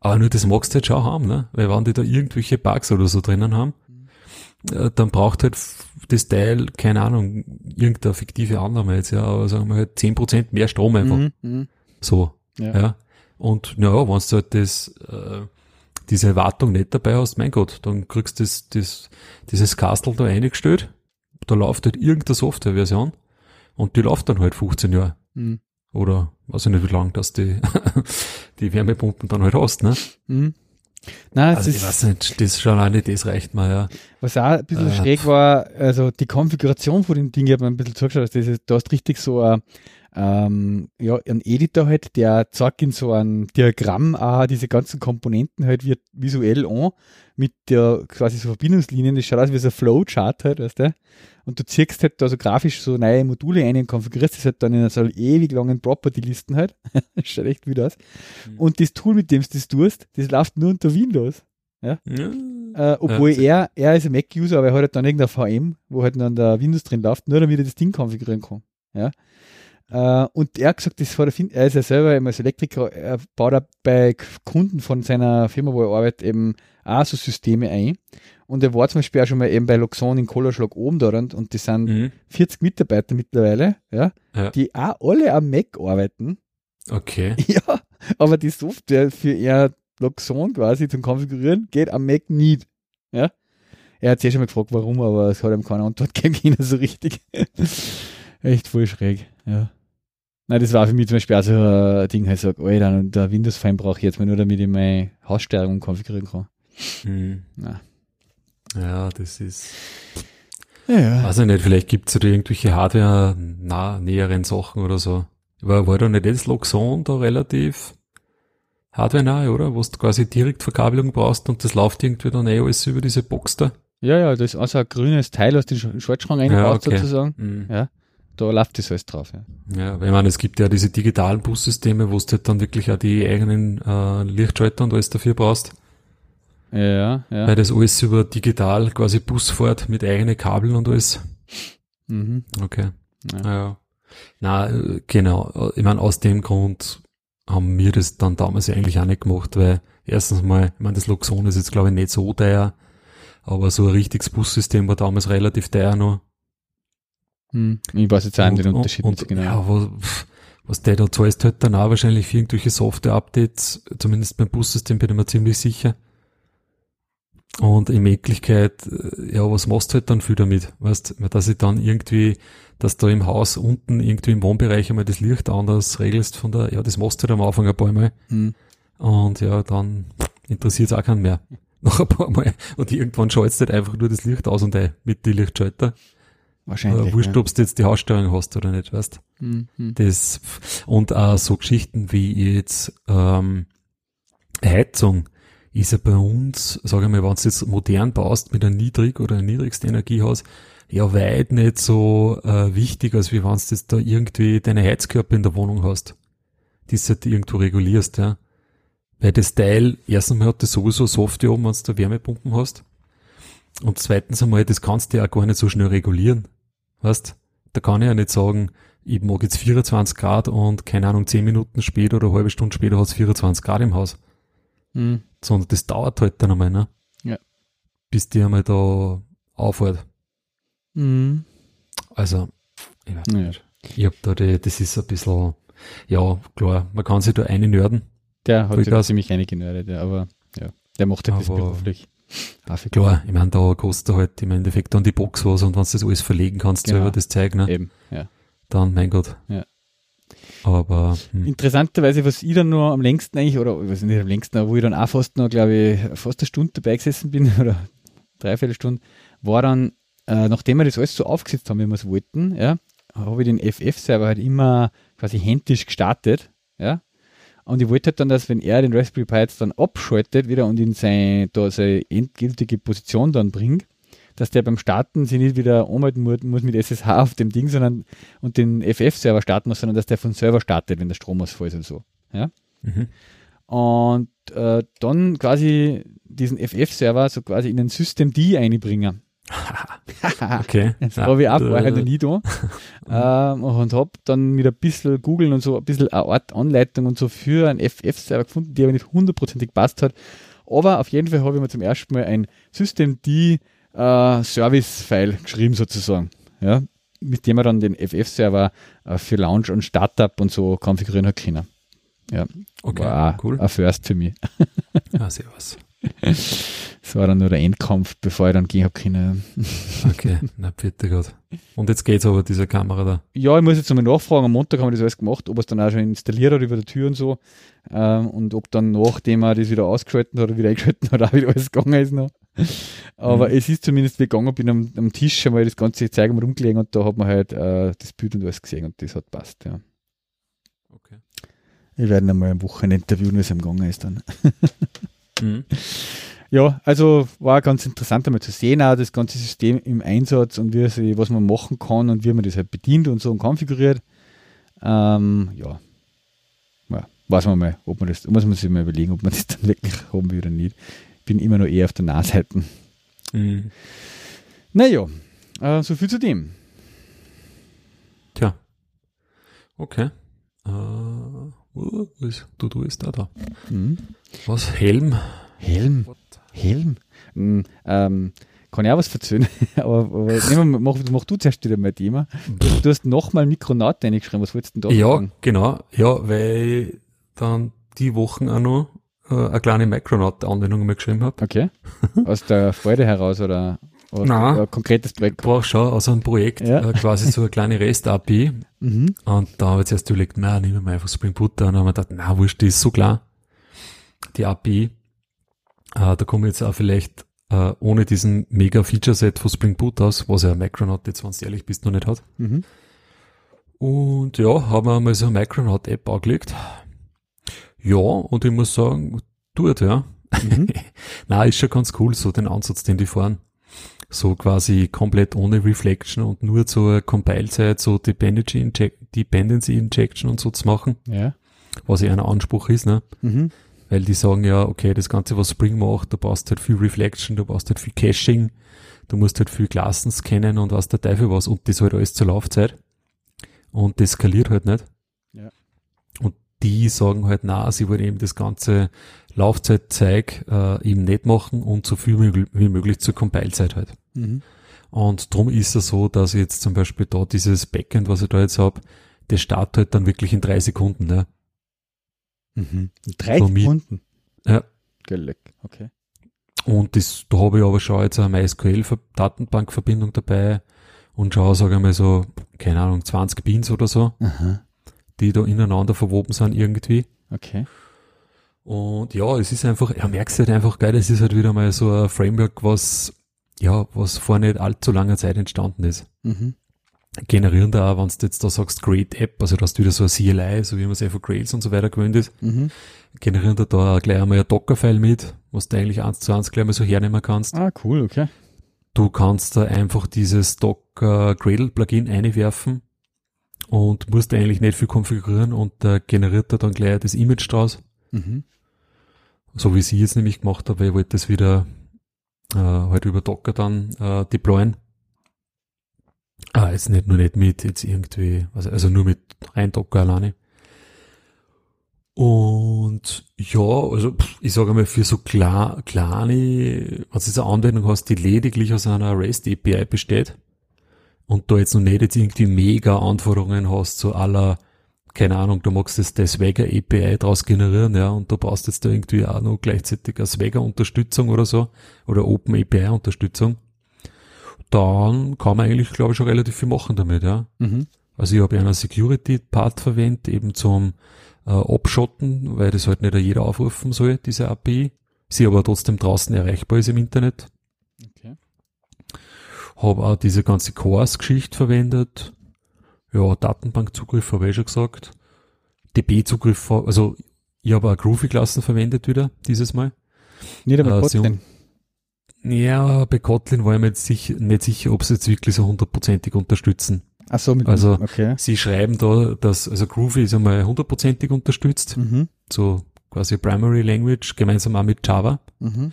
Aber nur das magst du halt schon haben, ne? Weil wenn die da irgendwelche Bugs oder so drinnen haben, mhm. dann braucht halt das Teil, keine Ahnung, irgendeine fiktive Annahme jetzt, ja, aber sagen wir halt zehn Prozent mehr Strom einfach. Mhm, mhm. so. Ja. ja. Und ja, wenn du halt das, äh, diese Erwartung nicht dabei hast, mein Gott, dann kriegst du das, das, dieses Castle da eingestellt, da läuft halt irgendeine Softwareversion und die läuft dann halt 15 Jahre. Mhm. Oder weiß ich nicht, wie lang dass die, die Wärmepumpen dann halt hast, ne? Mhm. Nein, also ich weiß nicht, das schon alleine, das reicht mal, ja. Was auch ein bisschen äh, schräg war, also die Konfiguration von dem Ding, ich habe mir ein bisschen zugeschaut, das ist, du hast richtig so ein, ähm, ja, ein Editor halt, der zeigt in so ein Diagramm auch diese ganzen Komponenten halt visuell an mit der quasi so Verbindungslinien. Das schaut aus wie so ein Flowchart halt, weißt du? Und du ziehst halt da so grafisch so neue Module ein und konfigurierst das halt dann in so ewig langen Property-Listen halt. das schaut echt wieder aus. Mhm. Und das Tool, mit dem du das tust, das läuft nur unter Windows. Ja? ja. Äh, obwohl ja. er, er ist ein Mac-User, aber er hat halt dann irgendein VM, wo halt dann der Windows drin läuft, nur damit er das Ding konfigurieren kann. Ja. Äh, und er hat gesagt, das war der, er ist ja selber eben als Elektriker, er baut auch bei Kunden von seiner Firma, wo er arbeitet, eben auch so Systeme ein. Und er war zum Beispiel auch schon mal eben bei Luxon in Kollerschlag oben da und das sind Mhm. 40 Mitarbeiter mittlerweile, ja, Ja. die auch alle am Mac arbeiten. Okay. Ja, aber die Software für ihr Luxon quasi zum Konfigurieren geht am Mac nicht. Ja. Er hat sich schon mal gefragt, warum, aber es hat ihm keine Antwort gegeben so richtig. Echt voll schräg, ja. Nein, das war für mich zum Beispiel auch so ein Ding, halt sag, Alter, und der Windows-File brauche ich jetzt mal nur, damit ich meine Haussteuerung konfigurieren kann. Mhm. Ja, das ist. Ja, ja. Weiß ich nicht, vielleicht gibt's ja da irgendwelche Hardware nah, näheren Sachen oder so. War, war da nicht das Loxon da relativ Hardware nahe, oder? Wo du quasi direkt Verkabelung brauchst und das läuft irgendwie dann eh alles über diese Box da. Ja, ja, das ist also ein grünes Teil aus dem Sch- Schaltschrank eingebaut okay. sozusagen. Mhm. Ja. Da läuft das alles drauf, ja. Ja, weil ich meine, es gibt ja diese digitalen Bussysteme, wo du halt dann wirklich auch die eigenen äh, Lichtschalter und alles dafür brauchst. Ja, ja. Weil das alles über digital quasi Bus fährt mit eigenen Kabeln und alles. Mhm. Okay. Ja. Ja. Na, äh, genau. Ich meine, aus dem Grund haben wir das dann damals eigentlich auch nicht gemacht, weil erstens mal, ich meine, das Luxon ist jetzt glaube ich nicht so teuer, aber so ein richtiges Bussystem war damals relativ teuer noch. Hm. Ich weiß jetzt auch nicht den Und- Unterschied und, nicht genau. Ja, was, was der da zahlst, halt dann auch wahrscheinlich für irgendwelche Software-Updates, zumindest beim Bussystem bin ich mir ziemlich sicher. Und in Wirklichkeit, äh, ja, was machst du halt dann viel damit? Weißt, dass ich dann irgendwie, dass da im Haus unten irgendwie im Wohnbereich einmal das Licht anders regelst von der, ja, das machst du halt am Anfang ein paar Mal. Hm. Und ja, dann interessiert es auch keinen mehr. Noch ein paar Mal. Und irgendwann schaltest du halt einfach nur das Licht aus und ein mit die Lichtschalter. Wahrscheinlich. Äh, wurscht, ja. ob du jetzt die Haussteuerung hast oder nicht, weißt Hm, hm. das und auch so Geschichten wie jetzt ähm, Heizung ist ja bei uns, sage ich mal, wenn du jetzt modern baust mit einem niedrig oder einem niedrigsten Energiehaus, ja weit nicht so äh, wichtig, als wie wenn du jetzt da irgendwie deine Heizkörper in der Wohnung hast, die du halt irgendwo regulierst, ja. Weil das Teil, erstens mal hat das sowieso Software oben, wenn du da Wärmepumpen hast. Und zweitens einmal, das kannst du ja auch gar nicht so schnell regulieren. Weißt? Da kann ich ja nicht sagen, ich mag jetzt 24 Grad und keine Ahnung, 10 Minuten später oder eine halbe Stunde später hat es 24 Grad im Haus. Hm. Sondern das dauert halt dann einmal, ne? Ja. Bis die einmal da aufhört. Hm. Also, ich weiß Ja. nicht. Ich hab da die, das ist ein bisschen, ja, klar, man kann sich da eine nörden. Der hat sich ziemlich eingenördet, ja, aber ja, der macht halt das beruflich. Für Klar, ich meine, da kostet halt im Endeffekt dann die Box was und wenn du das alles verlegen kannst, Genau. selber das Zeug, ne? Eben, ja. Dann, mein Gott. Ja. Aber, hm, Interessanterweise, was ich dann noch am längsten eigentlich, oder ich weiß nicht am längsten, aber wo ich dann auch fast noch, glaube ich, fast eine Stunde dabei gesessen bin, oder dreiviertel Stunde, war dann, äh, nachdem wir das alles so aufgesetzt haben, wie wir es wollten, ja, habe ich den FF-Server halt immer quasi händisch gestartet, ja. Und ich wollte halt dann, dass wenn er den Raspberry Pi jetzt dann abschaltet wieder und in seine, da seine endgültige Position dann bringt, dass der beim Starten sich nicht wieder umhalten muss, mit SSH auf dem Ding, sondern und den FF-Server starten muss, sondern dass der von selber startet, wenn der Stromausfall ist und so. Ja? mhm. Und äh, dann quasi diesen FF-Server so quasi in den System D einbringen. okay. Das habe ich auch vorher noch nie da. ähm, und habe dann mit ein bisschen googeln und so ein bisschen eine Art Anleitung und so für einen FF-Server gefunden, die aber nicht hundertprozentig passt hat. Aber auf jeden Fall habe ich mir zum ersten Mal ein System D äh, geschrieben sozusagen. Ja, mit dem man dann den FF-Server äh, für Launch und Startup und so konfigurieren hat können. Ja, Okay, war cool. ein First für mich. Ja, servus. Das war dann nur der Endkampf, bevor ich dann gehen habe können. Okay, na bitte Gott. Und jetzt geht's aber, diese Kamera da. Ja, ich muss jetzt nochmal nachfragen. Am Montag haben wir das alles gemacht, ob er es dann auch schon installiert hat über der Tür und so. Ähm, und ob dann, nachdem er das wieder ausgeschalten hat oder wieder eingeschalten hat, auch wieder alles gegangen ist noch. Aber Mhm. es ist zumindest wie gegangen, bin am, am Tisch schon mal das ganze Zeug mal rumgelegen und da hat man halt äh, das Bild und alles gesehen und das hat passt, ja. Okay. Wir werden einmal am Wochenende interviewen, wie es am gegangen ist dann. Mhm. Ja, also war ganz interessant einmal zu sehen, auch das ganze System im Einsatz und wie sie, was man machen kann und wie man das halt bedient und so und konfiguriert. Ähm, ja. ja, weiß man mal, ob man das, muss man sich mal überlegen, ob man das dann wirklich haben will oder nicht. Bin immer noch eher auf der Nahseite. Mhm. Naja, äh, so viel zu dem. Tja. Okay. Äh, uh, du, du ist da da. Mhm. Was? Helm? Helm. Helm. Mhm, ähm, kann ich auch was verzögern, aber, aber nehmen wir, mach, mach du zuerst wieder mein Thema. Du, du hast nochmal Mikronaut reingeschrieben, was wolltest du denn da Ja, sagen? genau. Ja, weil dann die Wochen auch noch äh, eine kleine Micronaut-Anwendung mal geschrieben habe. Okay. Aus der Freude heraus oder Nein. ein konkretes Projekt? Ich brauche schon aus einem Projekt Ja. äh, quasi so eine kleine REST-API. Mhm. Und da habe ich zuerst überlegt, na, nehmen wir mal einfach Spring Boot. Und dann haben wir gedacht, na, wurscht, die ist so klar. Die API. Äh, da komme ich jetzt auch vielleicht äh, ohne diesen mega Feature-Set von Spring Boot aus, was ja Micronaut jetzt, wenn du ehrlich bist, noch nicht hat. Mhm. Und ja, haben wir mal so eine Micronaut-App angelegt. Ja, und ich muss sagen, tut, ja. Mhm. Na, ist schon ganz cool, so den Ansatz, den die fahren. So quasi komplett ohne Reflection und nur zur Compile-Zeit so Dependency, Injec Dependency Injection und so zu machen, Ja. was ja ein Anspruch ist, ne? Mhm. Weil die sagen ja, okay, das Ganze, was Spring macht, du brauchst halt viel Reflection, du brauchst halt viel Caching, du musst halt viel Klassen scannen und was der Teufel was und das halt alles zur Laufzeit. Und das skaliert halt nicht. Ja. Und die sagen halt, na, sie wollen eben das ganze Laufzeitzeug äh, eben nicht machen und so viel wie, wie möglich zur Compile-Zeit halt. Mhm. Und drum ist es so, dass ich jetzt zum Beispiel da dieses Backend, was ich da jetzt hab, das startet halt dann wirklich in drei Sekunden, ne? Mhm. Drei So mit- Sekunden. Ja. Geleck. Okay. Und das, da habe ich aber schon jetzt eine MySQL-Datenbankverbindung dabei und schon, sage ich mal so, keine Ahnung, 20 Beans oder so, Aha. die da ineinander verwoben sind irgendwie. Okay. Und ja, es ist einfach, ja, merkst halt einfach geil, es ist halt wieder mal so ein Framework, was, ja, was vor nicht allzu langer Zeit entstanden ist. Mhm. Generieren da auch, wenn du jetzt da sagst, Great App, also du hast wieder so ein CLI, so wie man es ja von Grails und so weiter gewöhnt ist, Mhm. generieren da da gleich einmal ein Docker-File mit, was du eigentlich eins zu eins gleich mal so hernehmen kannst. Ah, cool, okay. Du kannst da einfach dieses Docker Gradle Plugin einwerfen und musst eigentlich nicht viel konfigurieren und äh, generiert er dann gleich das Image draus. Mhm. So wie sie jetzt nämlich gemacht habe, weil ich wollte das wieder äh, halt über Docker dann äh, deployen. Ah, jetzt nicht nur nicht mit jetzt irgendwie, also, also nur mit rein Docker alleine. Und ja, also ich sage mal, für so klar, kleine, du jetzt Anwendung hast, die lediglich aus einer REST API besteht und da jetzt noch nicht jetzt irgendwie mega Anforderungen hast, so aller, keine Ahnung, du magst jetzt das Swagger API draus generieren, ja, und du brauchst jetzt da irgendwie auch noch gleichzeitig eine Swagger Unterstützung oder so, oder Open API Unterstützung, dann kann man eigentlich, glaube ich, schon relativ viel machen damit, ja. Mhm. Also ich habe einen Security-Part verwendet, eben zum äh, Abschotten, weil das halt nicht jeder aufrufen soll, diese API. Sie aber trotzdem draußen erreichbar ist im Internet. Okay. Habe auch diese ganze Course-Geschichte verwendet. Ja, Datenbankzugriff habe ich eh schon gesagt. DB-Zugriff, also ich habe auch Groovy-Klassen verwendet wieder, dieses Mal. Nicht einmal Äh, Kotlin. Ja, bei Kotlin war ich mir jetzt sicher, nicht sicher, ob sie jetzt wirklich so hundertprozentig unterstützen. Ach so, mit also- okay. Sie schreiben da, dass, also Groovy ist einmal hundertprozentig unterstützt. Mhm. so quasi Primary Language, gemeinsam auch mit Java. Mhm.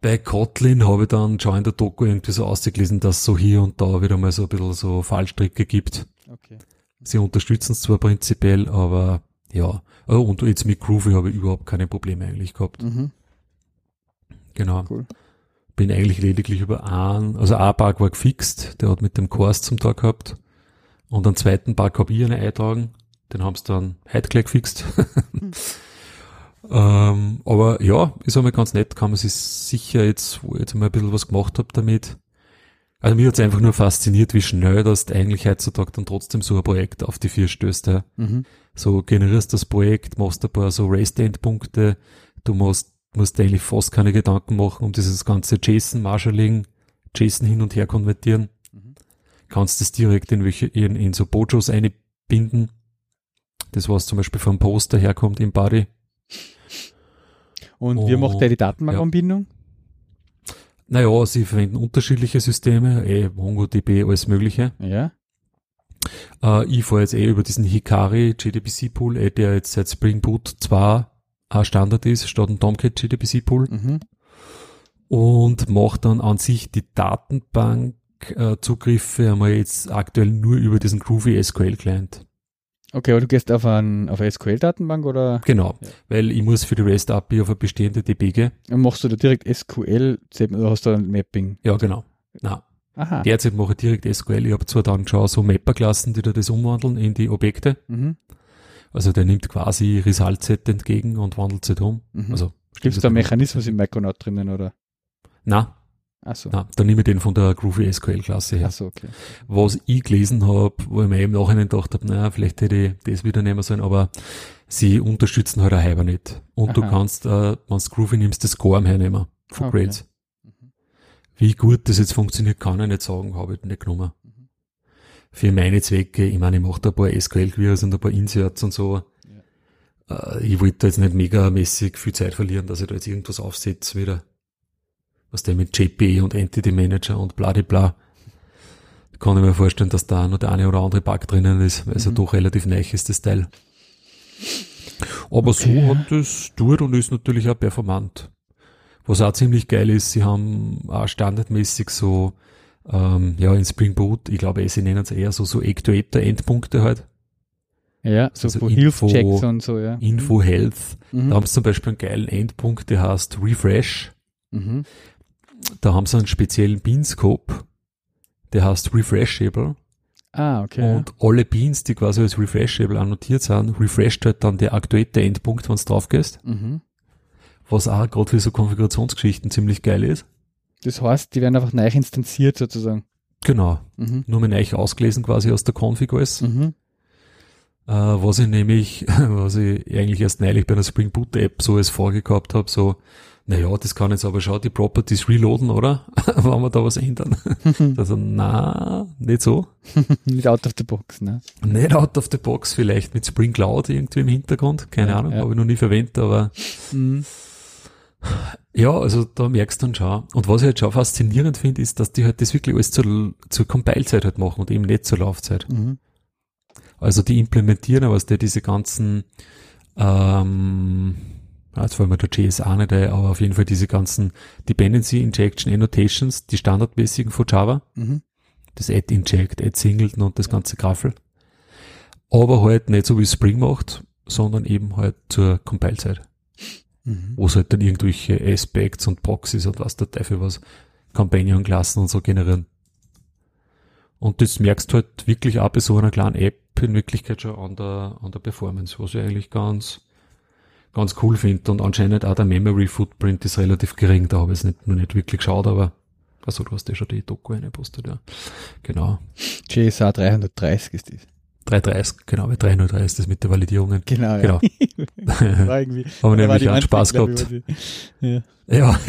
Bei Kotlin habe ich dann schon in der Doku irgendwie so ausgelesen, dass es so hier und da wieder mal so ein bisschen so Fallstricke gibt. Okay. Sie unterstützen es zwar prinzipiell, aber ja. Oh, und jetzt mit Groovy habe ich überhaupt keine Probleme eigentlich gehabt. Mhm. Genau. Cool. Bin eigentlich lediglich über einen, also ein Bug war gefixt, der hat mit dem Course zum Tag gehabt. Und einen zweiten Bug habe ich einen eintragen. Den haben sie dann heute gleich gefixt. ähm, aber ja, ist einmal ganz nett, kann man sich sicher jetzt, wo ich jetzt mal ein bisschen was gemacht habe damit. Also mir hat's einfach nur fasziniert, wie schnell das eigentlich heutzutage dann trotzdem so ein Projekt auf die vier stößt. Ja. Mhm. So generierst das Projekt, machst ein paar so REST-Endpunkte, du musst, musst eigentlich fast keine Gedanken machen um dieses ganze JSON-Marshalling, JSON hin und her konvertieren. Mhm. Kannst das direkt in welche, in, in so Bojos einbinden. Das was zum Beispiel vom Poster herkommt im Body. Und wie Oh, macht der die Datenbankanbindung? Naja, sie verwenden unterschiedliche Systeme, eh, MongoDB, alles mögliche. Ja. Äh, ich fahre jetzt eh über diesen Hikari JDBC Pool, eh, der jetzt seit Spring Boot 2 ein Standard ist, statt ein Tomcat JDBC Pool. Mhm. und macht dann an sich die Datenbank äh, Zugriffe einmal jetzt aktuell nur über diesen Groovy SQL Client. Okay, aber du gehst auf, ein, auf eine SQL-Datenbank oder Genau, Ja. weil ich muss für die REST API auf eine bestehende DB gehen. machst du da direkt SQL oder hast du ein Mapping? Ja, genau. Na, Aha. derzeit mache ich direkt SQL. Ich habe zwar dann schon so Mapper-Klassen, die da das umwandeln in die Objekte. Mhm. Also der nimmt quasi Result-Set entgegen und wandelt es um. Mhm. Also Gibt es da Mechanismus im Micronaut drinnen oder? na, Achso. na, dann nehme ich den von der Groovy SQL-Klasse her. Achso, okay. Was ich gelesen habe, wo ich mir im Nachhinein gedacht habe, naja, vielleicht hätte ich das wieder nehmen sollen, aber sie unterstützen halt auch nicht. Und du Aha. kannst, äh, wenn du Groovy nimmst, das Score hernehmen von Okay. Grades. Wie gut das jetzt funktioniert, kann ich nicht sagen, habe ich nicht genommen. Mhm. Für meine Zwecke, ich meine, ich mache da ein paar SQL-Queries und ein paar Inserts und so. Äh, ich wollte da jetzt nicht megamäßig viel Zeit verlieren, dass ich da jetzt irgendwas aufsetze wieder. Was der mit JP und Entity Manager und bla di bla. Kann ich mir vorstellen, dass da noch der eine oder andere Bug drinnen ist, weil es ja Mhm. doch relativ neu ist, das Teil. Aber Okay. so hat es durch und ist natürlich auch performant. Was auch ziemlich geil ist, sie haben auch standardmäßig so, ähm, ja, in Spring Boot, ich glaube, sie nennen es eher so, so Actuator-Endpunkte halt. Ja, so Also Info- Hilfschecks und so, ja. Info Health. Mhm. Da haben sie zum Beispiel einen geilen Endpunkt, der heißt Refresh. Mhm. Da haben sie einen speziellen Bean-Scope, der heißt Refreshable. Ah, okay. Und alle Beans, die quasi als Refreshable annotiert sind, refresht halt dann der aktuelle Endpunkt, wenn du drauf gehst. Mhm. Was auch gerade für so Konfigurationsgeschichten ziemlich geil ist. Das heißt, die werden einfach neu instanziert sozusagen. Genau. Mhm. Nur mal neu ausgelesen quasi aus der Config alles. Mhm. Äh, was ich nämlich, was ich eigentlich erst neulich bei einer Spring Boot App so als vorgehabt habe, so, naja, das kann jetzt aber schon die Properties reloaden, oder? Wenn wir da was ändern. Also, na, nicht so. Nicht out of the box, ne? Nicht out of the box, vielleicht mit Spring Cloud irgendwie im Hintergrund. Keine Ja, Ahnung, ja. habe ich noch nie verwendet, aber Mhm. ja, also da merkst du dann schon. Und was ich halt schon faszinierend finde, ist, dass die halt das wirklich alles zur, zur Compile-Zeit halt machen und eben nicht zur Laufzeit. Mhm. Also die implementieren, was der diese ganzen, ähm, ja, jetzt fallen mir der JSA nicht ein, aber auf jeden Fall diese ganzen Dependency Injection Annotations, die standardmäßigen von Java, Mhm. das Add Inject, Add Singleton und das ganze Graffel. Aber halt nicht so wie Spring macht, sondern eben halt zur Compile-Zeit, Mhm. wo es halt dann irgendwelche Aspects und Proxys und was der Teufel was, Companion-Klassen und so generieren. Und das merkst du halt wirklich auch bei so einer kleinen App in Wirklichkeit schon an der, an der Performance, was ich eigentlich ganz, ganz cool finde. Und anscheinend auch der Memory Footprint ist relativ gering. Da habe ich es nicht, noch nicht wirklich geschaut, aber, also du hast ja schon die Doku reingepostet, ja. Genau. JSA 330 ist das. 330, genau, bei 303 ist das mit den Validierungen. Genau, ja. Genau. War irgendwie, Haben wir nämlich auch Spaß gehabt. Ja. Ja.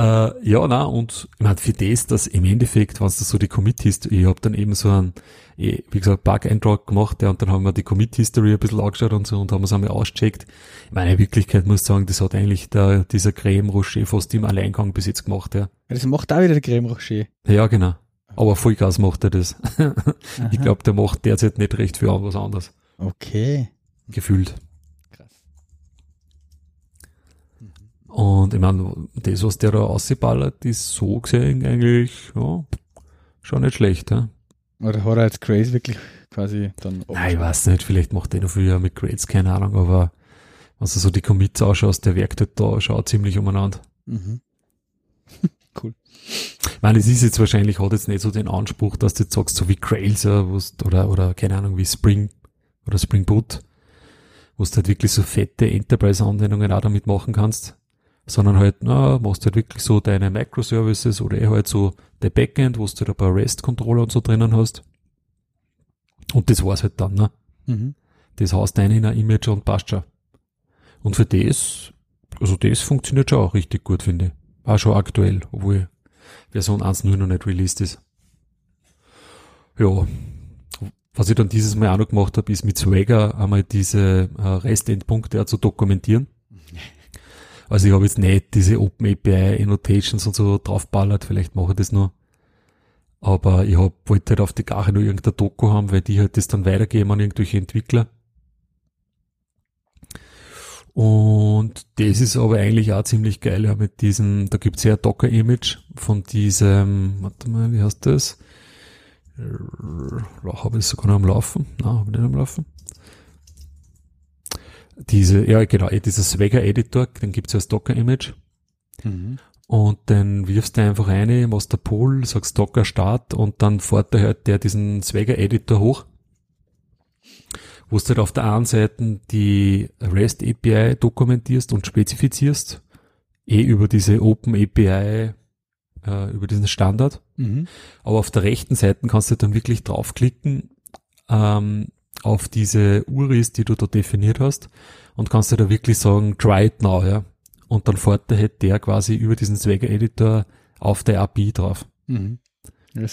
äh, ja, na und ich meine, für das, dass im Endeffekt, wenn du so die Commit-History, ich habe dann eben so ein, eh, wie gesagt, Bug-Eintrag gemacht, ja, und dann haben wir die Commit-History ein bisschen angeschaut und so und haben es einmal ausgecheckt. Ich meine, in Wirklichkeit muss ich sagen, das hat eigentlich der, dieser Creme Rocher fast im Alleingang bis jetzt gemacht, ja. Das macht auch wieder der Creme Rocher. Ja, genau. Aber Vollgas macht er das. ich glaube, der macht derzeit nicht recht viel was anderes. Okay. Gefühlt. Krass. Und ich meine, das, was der da ausgeballert, ist so gesehen eigentlich, ja, schon nicht schlecht, ja. Oder hat er jetzt Craze wirklich quasi dann Nein, ich weiß nicht, vielleicht macht der noch viel mit Grades, keine Ahnung, aber wenn du so die Commits ausschaust, der werkt halt da schon ziemlich umeinander. Mhm. Ich meine, es ist jetzt wahrscheinlich, hat jetzt nicht so den Anspruch, dass du jetzt sagst, so wie Grails ja, oder, oder keine Ahnung, wie Spring oder Spring Boot, wo du halt wirklich so fette Enterprise-Anwendungen auch damit machen kannst, sondern halt, na, machst halt wirklich so deine Microservices oder eh halt so der Backend, wo du halt ein paar REST-Controller und so drinnen hast. Und das war's halt dann, ne? Mhm. Das haust du rein in ein Image und passt schon. Und für das, also das funktioniert schon auch richtig gut, finde ich. Auch schon aktuell, obwohl Version 1.0 noch nicht released ist. Ja. Was ich dann dieses Mal auch noch gemacht habe, ist mit Swagger einmal diese äh, Rest-Endpunkte auch zu dokumentieren. Also ich habe jetzt nicht diese Open API Annotations und so draufballert, vielleicht mache ich das nur. Aber ich hab, wollte halt auf die Gache nur irgendein Doku haben, weil die halt das dann weitergeben an irgendwelche Entwickler. Und das ist aber eigentlich auch ziemlich geil, ja, mit diesem, da gibt's ja ein Docker-Image von diesem, warte mal, wie heißt das? habe ich sogar noch am Laufen? Nein, habe ich nicht am Laufen. Diese, ja genau, eh, dieser Swagger Editor, den gibt's ja als Docker-Image. Mhm. Und dann wirfst du einfach eine, machst der Pool, sagst Docker Start und dann fährt der halt der diesen Swagger Editor hoch. Wo du halt auf der einen Seite die REST API dokumentierst und spezifizierst, eh über diese Open API, äh, über diesen Standard. Mhm. Aber auf der rechten Seite kannst du dann wirklich draufklicken ähm, auf diese URIs, die du da definiert hast und kannst du da wirklich sagen, try it now, ja. Und dann fährt der halt der quasi über diesen Swagger Editor auf der API drauf Mhm.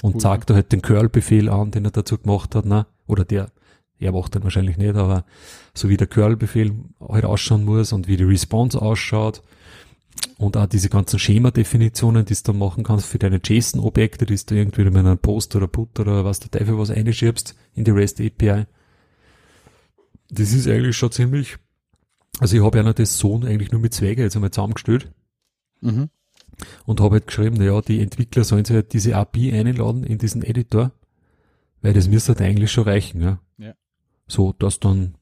Und cool, sagt da halt den Curl-Befehl an, den er dazu gemacht hat, ne? Oder der, er macht den wahrscheinlich nicht, aber so wie der Curl-Befehl halt ausschauen muss und wie die Response ausschaut und auch diese ganzen Schema-Definitionen, die du dann machen kannst für deine JSON-Objekte, die du irgendwie mit einem Post oder Put oder was der Teufel was einschiebst in die REST API. Das ist eigentlich schon ziemlich, also ich habe ja das Sohn eigentlich nur mit Zweiger jetzt einmal zusammengestellt. Mhm. und habe halt geschrieben, naja, die Entwickler sollen sich halt diese API einladen in diesen Editor, weil das müsste halt eigentlich schon reichen, ja. Ja. So, dass dann,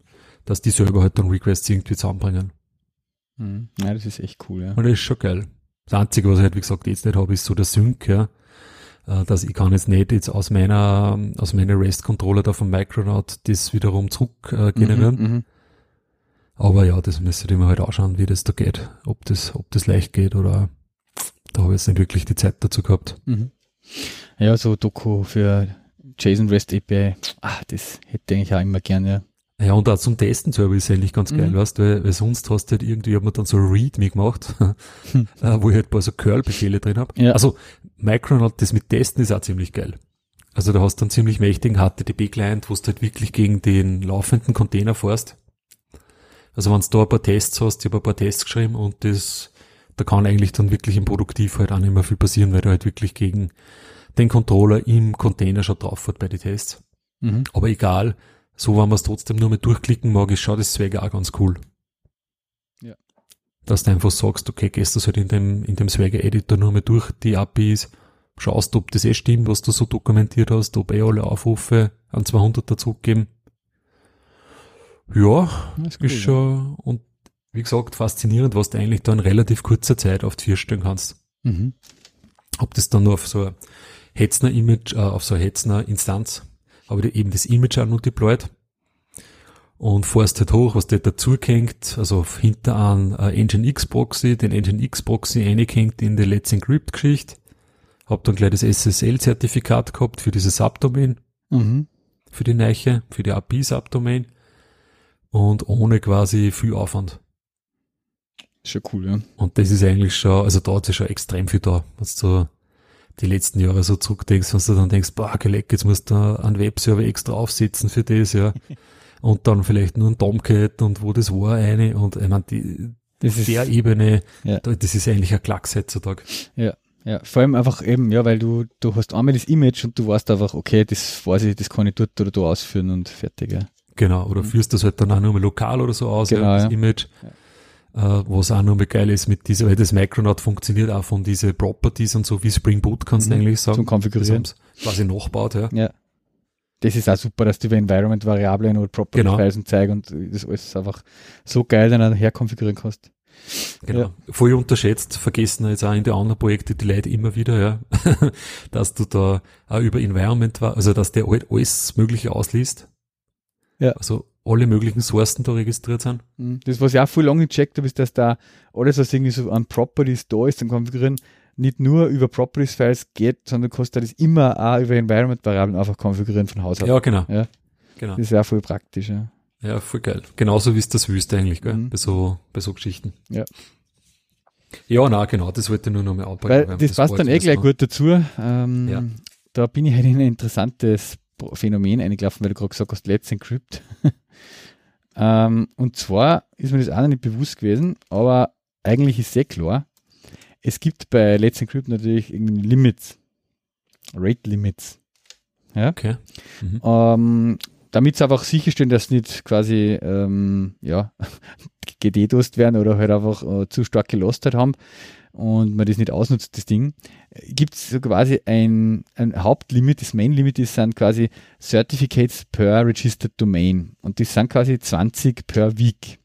dass die selber halt dann Requests irgendwie zusammenbringen. Mhm. Ja, das ist echt cool, ja. Und das ist schon geil. Das Einzige, was ich halt, wie gesagt, jetzt nicht habe, ist so der Sync, ja. Äh, Dass ich kann jetzt nicht jetzt aus meiner, aus meiner REST-Controller da vom Micronaut das wiederum zurück äh, generieren. Mhm, mhm. Aber ja, das müsste ich mir halt anschauen, wie das da geht. Ob das, ob das leicht geht oder da habe ich jetzt nicht wirklich die Zeit dazu gehabt. Mhm. Ja, so Doku für JSON REST API, ah, das hätte ich eigentlich auch immer gerne. Ja, und auch zum Testen selber ist eigentlich ganz geil, Mhm. weißt weil, weil sonst hast du halt irgendwie, ich hab mir dann so README gemacht, äh, wo ich halt ein paar so Curl-Befehle drin hab. Ja. Also Micronaut, das mit Testen ist auch ziemlich geil. Also da hast du einen ziemlich mächtigen HTTP-Client, wo du halt wirklich gegen den laufenden Container fährst. Also wenn du da ein paar Tests hast, ich habe ein paar Tests geschrieben und das, da kann eigentlich dann wirklich im Produktiv halt auch nicht mehr viel passieren, weil du halt wirklich gegen den Controller im Container schon drauf fährt bei den Tests. Mhm. Aber egal, so wenn man es trotzdem nur mit durchklicken mag, ist schon das Swagger auch ganz cool. Dass du einfach sagst, okay, gehst du halt in dem, in dem Swagger Editor nur mal durch die APIs, schaust, ob das eh stimmt, was du so dokumentiert hast, ob eh alle Aufrufe an 200er zurückgeben. Ja, Das ist ist schon, und wie gesagt, faszinierend, was du eigentlich da in relativ kurzer Zeit auf die vier stellen kannst. Mhm. Ob das dann nur auf so ein Hetzner-Image, äh, auf so eine Hetzner-Instanz, habe ich eben das Image auch noch deployed und fährst halt hoch, was dir dazu hängt, also hinter an äh, Nginx Proxy, den Nginx Proxy eingehängt in die Let's Encrypt Geschichte, hab dann gleich das SSL-Zertifikat gehabt für diese Subdomain, Mhm. für die Neiche, für die API Subdomain und ohne quasi viel Aufwand. Ist schon cool, ja. Und das ist eigentlich schon, also da hat sich schon extrem viel da. Wenn du die letzten Jahre so zurückdenkst, wenn du dann denkst, boah, geleck, jetzt musst du einen Webserver extra aufsetzen für das, ja. Und dann vielleicht nur ein Tomcat und wo das war eine und ich meine, die, Das ist, der Ebene, Ja. da- das ist eigentlich ein Klacks heutzutage. ja, vor allem einfach eben, ja, weil du, du hast einmal das Image und du weißt einfach, okay, das weiß ich, das kann ich dort oder da ausführen und fertig, ja. Genau, oder führst das halt dann auch nur mal lokal oder so aus, Mhm. Genau, ja, das ja. Image. Äh, was auch noch mal geil ist mit dieser, weil das Micronaut funktioniert auch von diese Properties und so wie Spring Boot kannst du Mhm. eigentlich sagen. Zum Konfigurieren. Quasi nachbaut, ja. Ja. Das ist auch super, dass die über Environment-Variablen oder Property Genau. Files und zeigen und das alles einfach so geil dann herkonfigurieren kannst. Genau. Ja. Voll unterschätzt, vergessen jetzt auch in den anderen Projekten die Leute immer wieder, ja, dass du da auch über Environment war, also dass der halt alles Mögliche ausliest. Ja. Also alle möglichen Sourcen da registriert sind. Mhm. Das, was ich auch voll lange gecheckt habe, ist, dass da alles, was irgendwie so an Properties da ist, zum Konfigurieren, nicht nur über Properties-Files geht, sondern du kannst das immer auch über Environment-Variablen einfach konfigurieren von Haus aus. Ja, genau. Ja. Genau. Das ist auch voll praktisch, ja. Ja, voll geil. Genauso wie es das wüsste eigentlich, gell? Mhm. Bei so, bei so Geschichten. Ja. Ja, na genau, das wollte ich nur noch mal anpacken. Weil weil das passt dann eh gleich gut dazu. Ähm, Ja. Da bin ich halt in ein interessantes Phänomen eingelaufen, weil du gerade gesagt hast, Let's Encrypt. ähm, und zwar ist mir das auch noch nicht bewusst gewesen, aber eigentlich ist sehr klar, es gibt bei Let's Encrypt natürlich irgendwie Limits, Rate Limits. Okay. Mhm. Ähm, damit sie einfach sicherstellen, dass nicht quasi ähm, ja, gededost werden oder halt einfach äh, zu stark gelost haben und man das nicht ausnutzt, das Ding, gibt es so quasi ein, ein Hauptlimit, das Main-Limit ist sind quasi Certificates per Registered Domain und das sind quasi 20 per Week.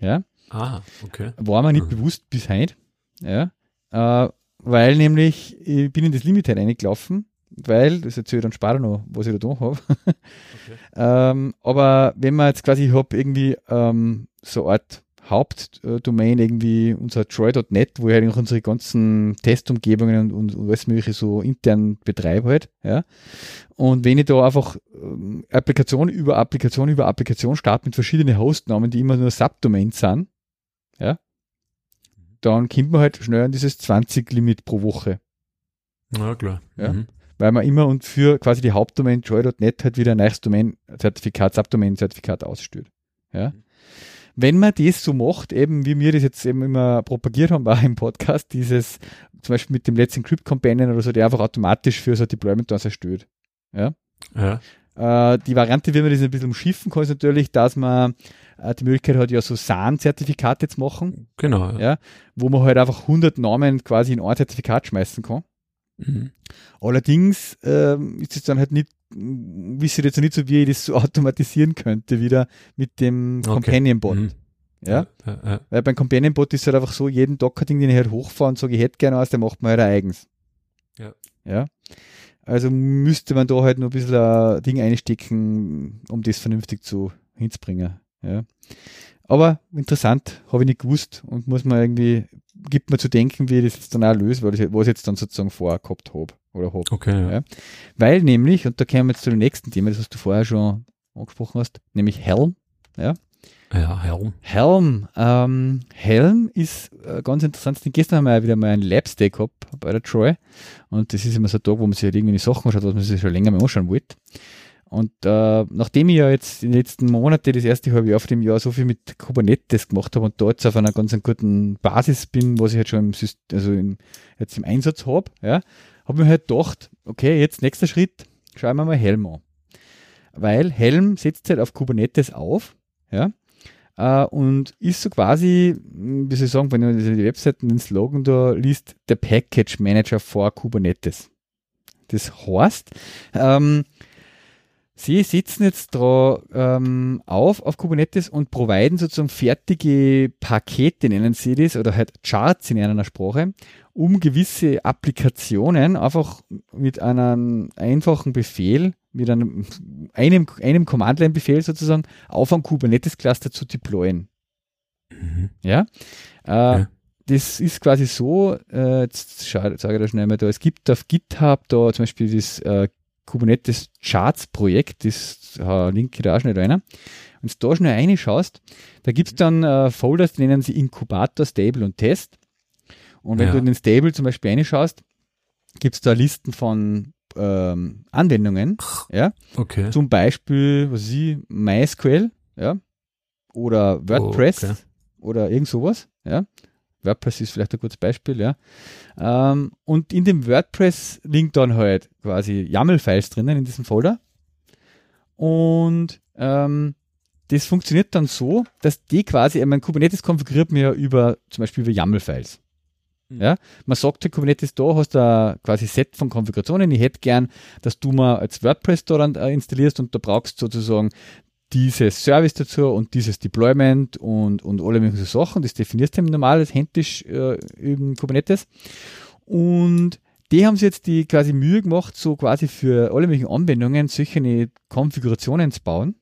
Ja. Ah, okay. War mir nicht Mhm. bewusst bis heute. Ja. Äh, weil nämlich, ich bin in das Limit reingelaufen, weil, das erzähle ich dann später noch, was ich da da habe. ähm, aber wenn man jetzt quasi, ich habe irgendwie ähm, so eine Art Hauptdomain irgendwie unser Troy.net, wo ich halt noch unsere ganzen Testumgebungen und, und alles mögliche so intern betreibe halt, ja. Und wenn ich da einfach ähm, Applikation über Applikation über Applikation starte mit verschiedenen Hostnamen, die immer nur Subdomains sind, ja, dann kommt man halt schnell an dieses 20-Limit pro Woche. Ja, klar. Ja. Mhm. Weil man immer und für quasi die Hauptdomain Joy.net halt wieder ein neues Domain-Zertifikat, Subdomain-Zertifikat ausstellt. Ja. Wenn man das so macht, eben wie wir das jetzt eben immer propagiert haben, auch im Podcast, dieses zum Beispiel mit dem Let's Encrypt Companion oder so, der einfach automatisch für so ein Deployment dann erstellt. Ja. Ja. Äh, die Variante, wie man das ein bisschen umschiffen kann, ist natürlich, dass man die Möglichkeit hat, ja so SAN-Zertifikate zu machen, Genau. Ja. Ja. wo man halt einfach 100 Namen quasi in ein Zertifikat schmeißen kann. Mhm. Allerdings ähm, ist es dann halt nicht, wisst ihr jetzt nicht so, wie ich das so automatisieren könnte, wieder mit dem Okay. Companion-Bot. Mhm. Ja? Ja, ja. Weil beim Companion-Bot ist halt einfach so, jeden Docker-Ding, den ich halt hochfahre und sage, ich hätte gerne was, der macht man halt eigens. Ja. Ja. Also müsste man da halt noch ein bisschen ein Ding einstecken, um das vernünftig zu hinzubringen. Ja. Aber interessant, habe ich nicht gewusst und muss man irgendwie, gibt mir zu denken, wie ich das jetzt dann auch löse, weil ich, was ich jetzt dann sozusagen vorher gehabt habe oder habe. Okay, ja. Ja. Weil nämlich, und da kommen wir jetzt zu dem nächsten Thema, das was du vorher schon angesprochen hast, nämlich Helm. Ja, Helm. Helm, ähm, Helm ist äh, ganz interessant. Gestern haben wir ja wieder mal ein Labs-Day gehabt bei der Troy. Und das ist immer so ein Tag, wo man sich halt irgendwie die Sachen anschaut, was man sich schon länger mal anschauen wollte. Und äh, nachdem ich ja jetzt in den letzten Monaten, das erste halbe Jahr auf dem Jahr so viel mit Kubernetes gemacht habe und da jetzt auf einer ganz guten Basis bin, was ich halt schon im, Syst also im, jetzt im Einsatz habe, ja, habe ich mir halt gedacht, okay, jetzt nächster Schritt, schauen wir mal Helm an. Weil Helm setzt halt auf Kubernetes auf, ja, äh, und ist so quasi, mh, wie soll ich sagen, wenn man die Webseiten den Slogan da liest, der Package Manager for Kubernetes. Das heißt, ähm, Sie setzen jetzt da ähm, auf auf Kubernetes und providen sozusagen fertige Pakete, nennen Sie das, oder halt Charts in einer Sprache, um gewisse Applikationen einfach mit einem einfachen Befehl, mit einem, einem, einem Command-Line-Befehl sozusagen auf ein Kubernetes-Cluster zu deployen. Mhm. Ja. Äh, Ja. Das ist quasi so, äh, jetzt sage ich da schnell mal da, es gibt auf GitHub da zum Beispiel das äh, Kubernetes Charts Projekt, das äh, linke da auch schnell rein. Wenn du da schnell reinschaust, da gibt es dann äh, Folders, die nennen sie Inkubator, Stable und Test. Und wenn Ja. du in den Stable zum Beispiel reinschaust, gibt es da Listen von ähm, Anwendungen, ja, Okay. zum Beispiel, was weiß ich, MySQL, ja, oder WordPress Oh, okay. oder irgend sowas, ja. WordPress ist vielleicht ein gutes Beispiel, ja. Ähm, und in dem WordPress liegen dann halt quasi YAML-Files drinnen in diesem Folder. Und ähm, das funktioniert dann so, dass die quasi, ich meine, Kubernetes konfiguriert man ja über, zum Beispiel über YAML-Files. Mhm. Ja, man sagt, Kubernetes da hast du ein quasi Set von Konfigurationen. Ich hätte gern, dass du mal als WordPress da dann äh, installierst und da brauchst du sozusagen dieses Service dazu und dieses Deployment und, und alle möglichen Sachen. Das definierst du im normales händisch äh, in Kubernetes. Und die haben sich jetzt die quasi Mühe gemacht, so quasi für alle möglichen Anwendungen solche Konfigurationen zu bauen,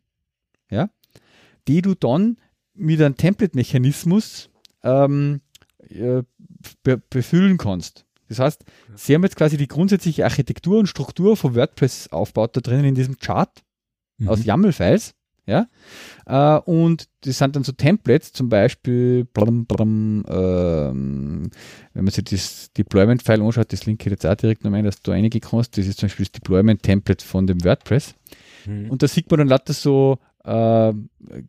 ja, die du dann mit einem Template-Mechanismus ähm, äh, be befüllen kannst. Das heißt, sie haben jetzt quasi die grundsätzliche Architektur und Struktur von WordPress aufgebaut da drinnen in diesem Chart Mhm. aus YAML-Files. Ja? Äh, und das sind dann so Templates, zum Beispiel, blum, blum, ähm, wenn man sich das Deployment-File anschaut, das linke ich jetzt auch direkt noch ein, dass du einige kannst. Das ist zum Beispiel das Deployment-Template von dem WordPress. Mhm. Und da sieht man dann lauter so äh,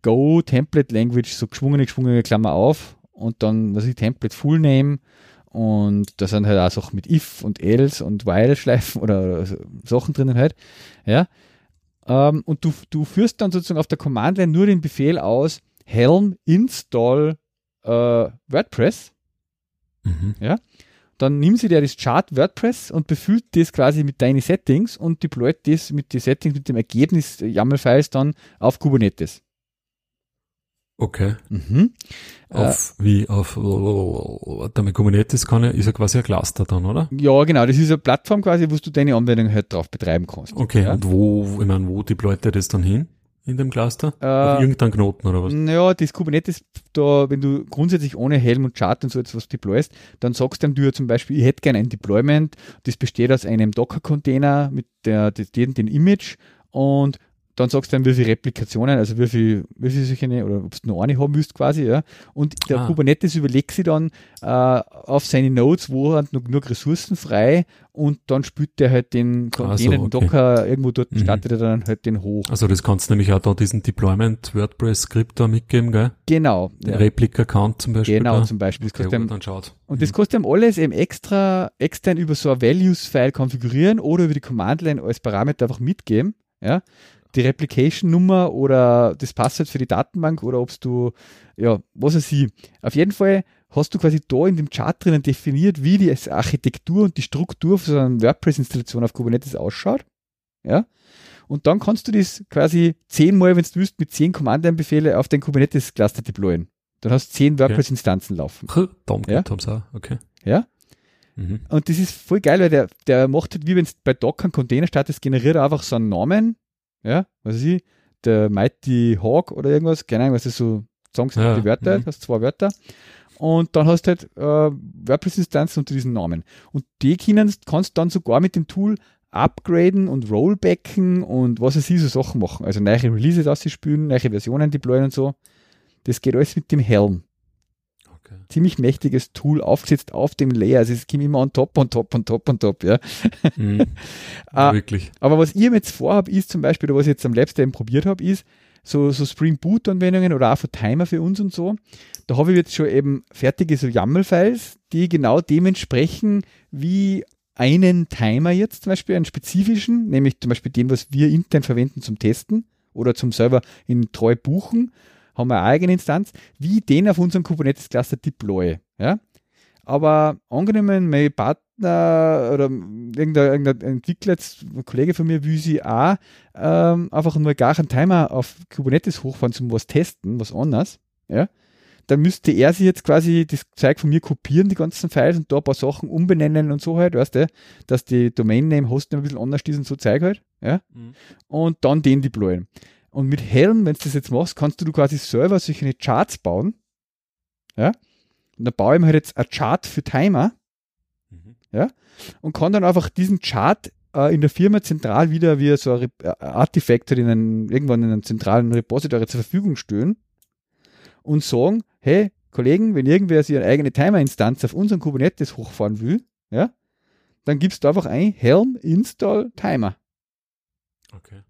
Go Template Language, so geschwungene, geschwungene Klammer auf und dann, was ist Template Full Name und da sind halt auch Sachen mit if und else und while Schleifen oder, oder Sachen drinnen halt. Ja. Ähm, und du, du führst dann sozusagen auf der Command-Line nur den Befehl aus, Helm install äh, WordPress. Mhm. Dann nimm sie dir das Chart WordPress und befüllt das quasi mit deinen Settings und deployt das mit den Settings, mit dem Ergebnis YAML-Files dann auf Kubernetes. Okay. Mhm. Auf, wie, auf, damit Kubernetes kann ja, ist ja quasi ein Cluster dann, oder? Ja, genau. Das ist eine Plattform quasi, wo du deine Anwendung halt drauf betreiben kannst. Okay, Ja. und wo, ich meine, wo deployt er das dann hin? In dem Cluster? Äh, Auf irgendeinen Knoten oder was? Naja, das Kubernetes, da, wenn du grundsätzlich ohne Helm und Chart und so etwas deployst, dann sagst du ja zum Beispiel, ich hätte gerne ein Deployment, das besteht aus einem Docker-Container mit der, der, den, den Image und dann sagst du dann, wie viele Replikationen, also wie viel, wie viel solche, oder ob du nur eine haben willst quasi, ja. Und der Ah. Kubernetes überlegt sich dann äh, auf seine Nodes, wo hat noch genug Ressourcen frei und dann spült der halt den Container, so, den okay. Docker, irgendwo dort Mhm. startet er dann halt den hoch. Also das kannst du nämlich auch da diesen Deployment WordPress-Skript da mitgeben, gell? Genau. Den ja. Replica-Count zum Beispiel. Genau, da. zum Beispiel. Das Okay, kostet er dann schaut. und das kostet einem alles eben extra extern über so ein Values-File konfigurieren oder über die Command-Line als Parameter einfach mitgeben. Ja? Die Replication-Nummer oder das Passwort für die Datenbank oder ob du, ja, was weiß ich. Auf jeden Fall hast du quasi da in dem Chart drinnen definiert, wie die Architektur und die Struktur für so eine WordPress-Installation auf Kubernetes ausschaut. Ja. Und dann kannst du das quasi zehnmal, wenn du willst, mit zehn Command-Line-Befehle auf den Kubernetes-Cluster deployen. Dann hast du zehn WordPress-Instanzen laufen. Dom Ja. okay. Ja. Mhm. Und das ist voll geil, weil der, der macht halt, wie wenn es bei Docker einen Container startest, generiert er einfach so einen Namen. Ja, was weiß ich, der Mighty Hawk oder irgendwas, keine Ahnung, was ist so zusammengesetzte Ja, Wörter, mhm. hast zwei Wörter. Und dann hast du halt äh, WordPress-Instanzen unter diesen Namen. Und die können, kannst du dann sogar mit dem Tool upgraden und rollbacken und was weiß ich, so Sachen machen. Also neue Releases ausspülen, neue Versionen deployen und so. Das geht alles mit dem Helm. Ziemlich mächtiges Tool aufgesetzt auf dem Layer. Also es kommt immer on top, on top, on top, on top, ja. Mhm. Ah, Wirklich. Aber was ich jetzt vorhabe, ist zum Beispiel, oder was ich jetzt am Labs eben probiert habe, ist so, so Spring Boot Anwendungen oder auch für Timer für uns und so. Da habe ich jetzt schon eben fertige so YAML-Files, die genau dem entsprechen, wie einen Timer jetzt zum Beispiel, einen spezifischen, nämlich zum Beispiel den, was wir intern verwenden zum Testen oder zum selber in treu buchen, haben wir eine eigene Instanz, wie den auf unseren Kubernetes-Cluster deploye. Ja? Aber angenommen, mein Partner oder irgendein, irgendein Entwickler, ein Kollege von mir, will sie auch ähm, einfach nur gar einen Timer auf Kubernetes hochfahren zum was testen, was anderes, ja, dann müsste er sich jetzt quasi das Zeug von mir kopieren, die ganzen Files und da ein paar Sachen umbenennen und so halt, weißt du, dass die Domain-Name Hosten ein bisschen anders ist und so Zeug halt, ja, Mhm. und dann den deployen. Und mit Helm, wenn du das jetzt machst, kannst du quasi selber solche Charts bauen, ja, und da baue ich mir halt jetzt ein Chart für Timer, Mhm. und kann dann einfach diesen Chart äh, in der Firma zentral wieder wie so ein äh, Artifact halt in einen, irgendwann in einem zentralen Repository zur Verfügung stellen und sagen, hey, Kollegen, wenn irgendwer sich eine eigene Timer-Instanz auf unseren Kubernetes hochfahren will, ja, dann gibst du einfach ein Helm install Timer. Okay.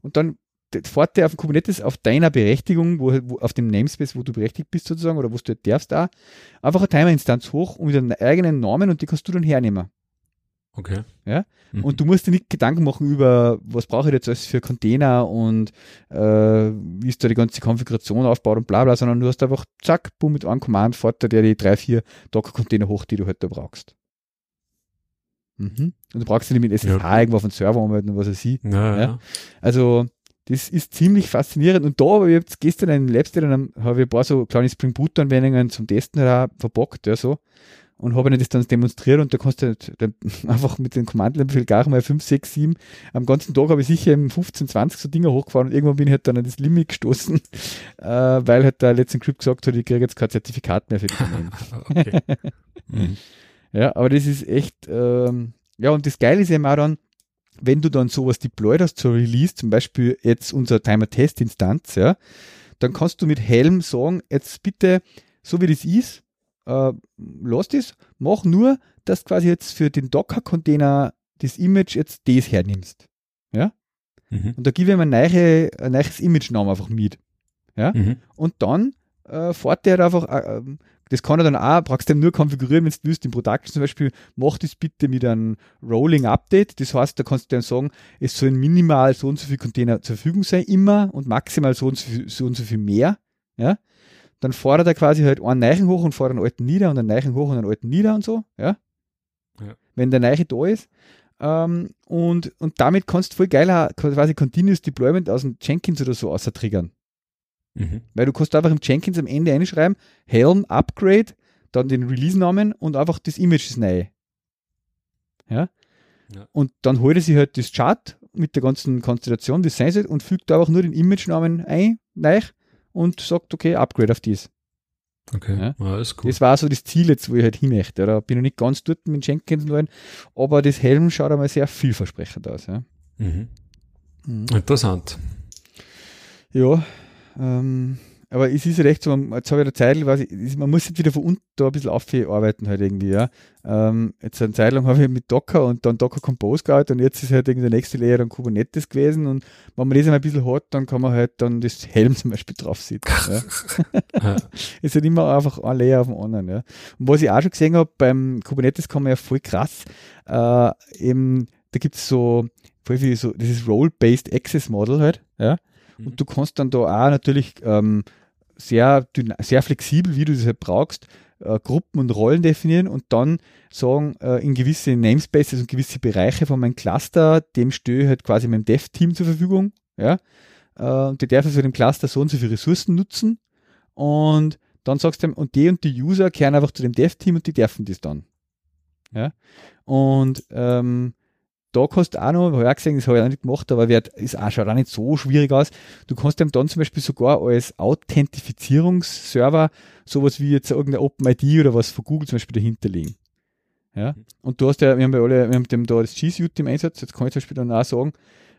Und dann der auf dem Kubernetes auf deiner Berechtigung, wo, wo, auf dem Namespace, wo du berechtigt bist sozusagen, oder wo du halt darfst da, einfach eine Timer-Instanz hoch und mit einem eigenen Namen und die kannst du dann hernehmen. Okay. Ja? Mhm. Und du musst dir nicht Gedanken machen über, was brauche ich jetzt alles für Container und äh, wie ist da die ganze Konfiguration aufgebaut und bla bla, sondern du hast einfach, zack, boom, mit einem Command fährt der die drei, vier Docker-Container hoch, die du halt da brauchst. Mhm. Und du brauchst nicht mit SSH Ja. irgendwo auf den Server und was weiß ich. Ja. Ja. Also, das ist ziemlich faszinierend. Und da habe ich jetzt gestern einen Labster, dann habe ich ein paar so kleine Spring Boot Anwendungen zum Testen halt auch verbockt, ja, so. Und habe ihnen das dann demonstriert und da kannst du halt dann einfach mit den Command-Line-Befehl gar mal 5, 6, 7. Am ganzen Tag habe ich sicher im 15, 20 so Dinger hochgefahren und irgendwann bin ich halt dann an das Limit gestoßen, äh, weil halt der letzte Encrypt gesagt hat, ich kriege jetzt kein Zertifikat mehr für die. Mhm. Ja, aber das ist echt, ähm, ja, und das Geile ist eben auch dann, wenn du dann sowas deployed hast zur Release, zum Beispiel jetzt unser Timer-Test-Instanz, ja, dann kannst du mit Helm sagen, jetzt bitte, so wie das ist, äh, lass das, mach nur, dass du quasi jetzt für den Docker-Container das Image jetzt das hernimmst. Mhm. Und da gebe ich ihm ein, neue, ein neues Image-Namen einfach mit. Mhm. Und dann äh, fährt der einfach, äh, das kann er dann auch, brauchst du nur konfigurieren, wenn du willst, in Production zum Beispiel, mach das bitte mit einem Rolling Update. Das heißt, da kannst du dann sagen, es sollen minimal so und so viele Container zur Verfügung sein, immer und maximal so und so viel, so und so viel mehr. Ja. Dann fordert er quasi halt einen Neichen hoch und fordert einen alten nieder und einen Neichen hoch und einen alten nieder und so. Ja. ja. Wenn der Neiche da ist. Ähm, und, und damit kannst du voll geiler quasi Continuous Deployment aus dem Jenkins oder so außer triggern. Mhm. Weil du kannst einfach im Jenkins am Ende einschreiben, Helm, Upgrade, dann den Release-Namen und einfach das Image ist neu. Ja? ja? Und dann holt er sich halt das Chart mit der ganzen Konstellation, das Senset und fügt einfach nur den Image-Namen ein, neu und sagt, okay, Upgrade auf dies. Okay, ja? ja ist cool. Das war so das Ziel jetzt, wo ich halt hin möchte. Da bin ich noch nicht ganz dort mit Jenkins rein, aber das Helm schaut einmal sehr vielversprechend aus. Ja? Mhm. Mhm. Interessant. Ja, ähm, aber es ist recht so, jetzt habe ich eine Zeit, weiß ich, man muss jetzt wieder von unten da ein bisschen aufarbeiten halt irgendwie, ja. Ähm, jetzt eine Zeit lang habe ich mit Docker und dann Docker Compose gearbeitet und jetzt ist halt irgendwie der nächste Layer dann Kubernetes gewesen und wenn man das einmal ein bisschen hat, dann kann man halt dann das Helm zum Beispiel drauf sitzen. ja. ist halt immer einfach ein Layer auf dem anderen, ja. Und was ich auch schon gesehen habe, beim Kubernetes kann man ja voll krass, äh, eben, da gibt es so, voll viel so, das ist Role-Based Access Model halt, ja und mhm. du kannst dann da auch natürlich ähm, sehr, sehr flexibel, wie du das halt brauchst, äh, Gruppen und Rollen definieren und dann sagen, äh, in gewisse Namespaces und gewisse Bereiche von meinem Cluster, dem stehe ich halt quasi meinem Dev-Team zur Verfügung. Ja? Äh, und die dürfen für den Cluster so und so viele Ressourcen nutzen. Und dann sagst du, und die und die User kehren einfach zu dem Dev-Team und die dürfen das dann. Ja? Und ähm, da kannst du auch noch, habe ich auch gesehen, das habe ich auch nicht gemacht, aber wird, ist auch, schaut auch nicht so schwierig aus. Du kannst dem dann zum Beispiel sogar als Authentifizierungsserver sowas wie jetzt irgendeine OpenID oder was von Google zum Beispiel dahinter legen. Ja? Und du hast ja, wir haben ja alle, wir haben dem da das G Suite im Einsatz, jetzt kann ich zum Beispiel dann auch sagen,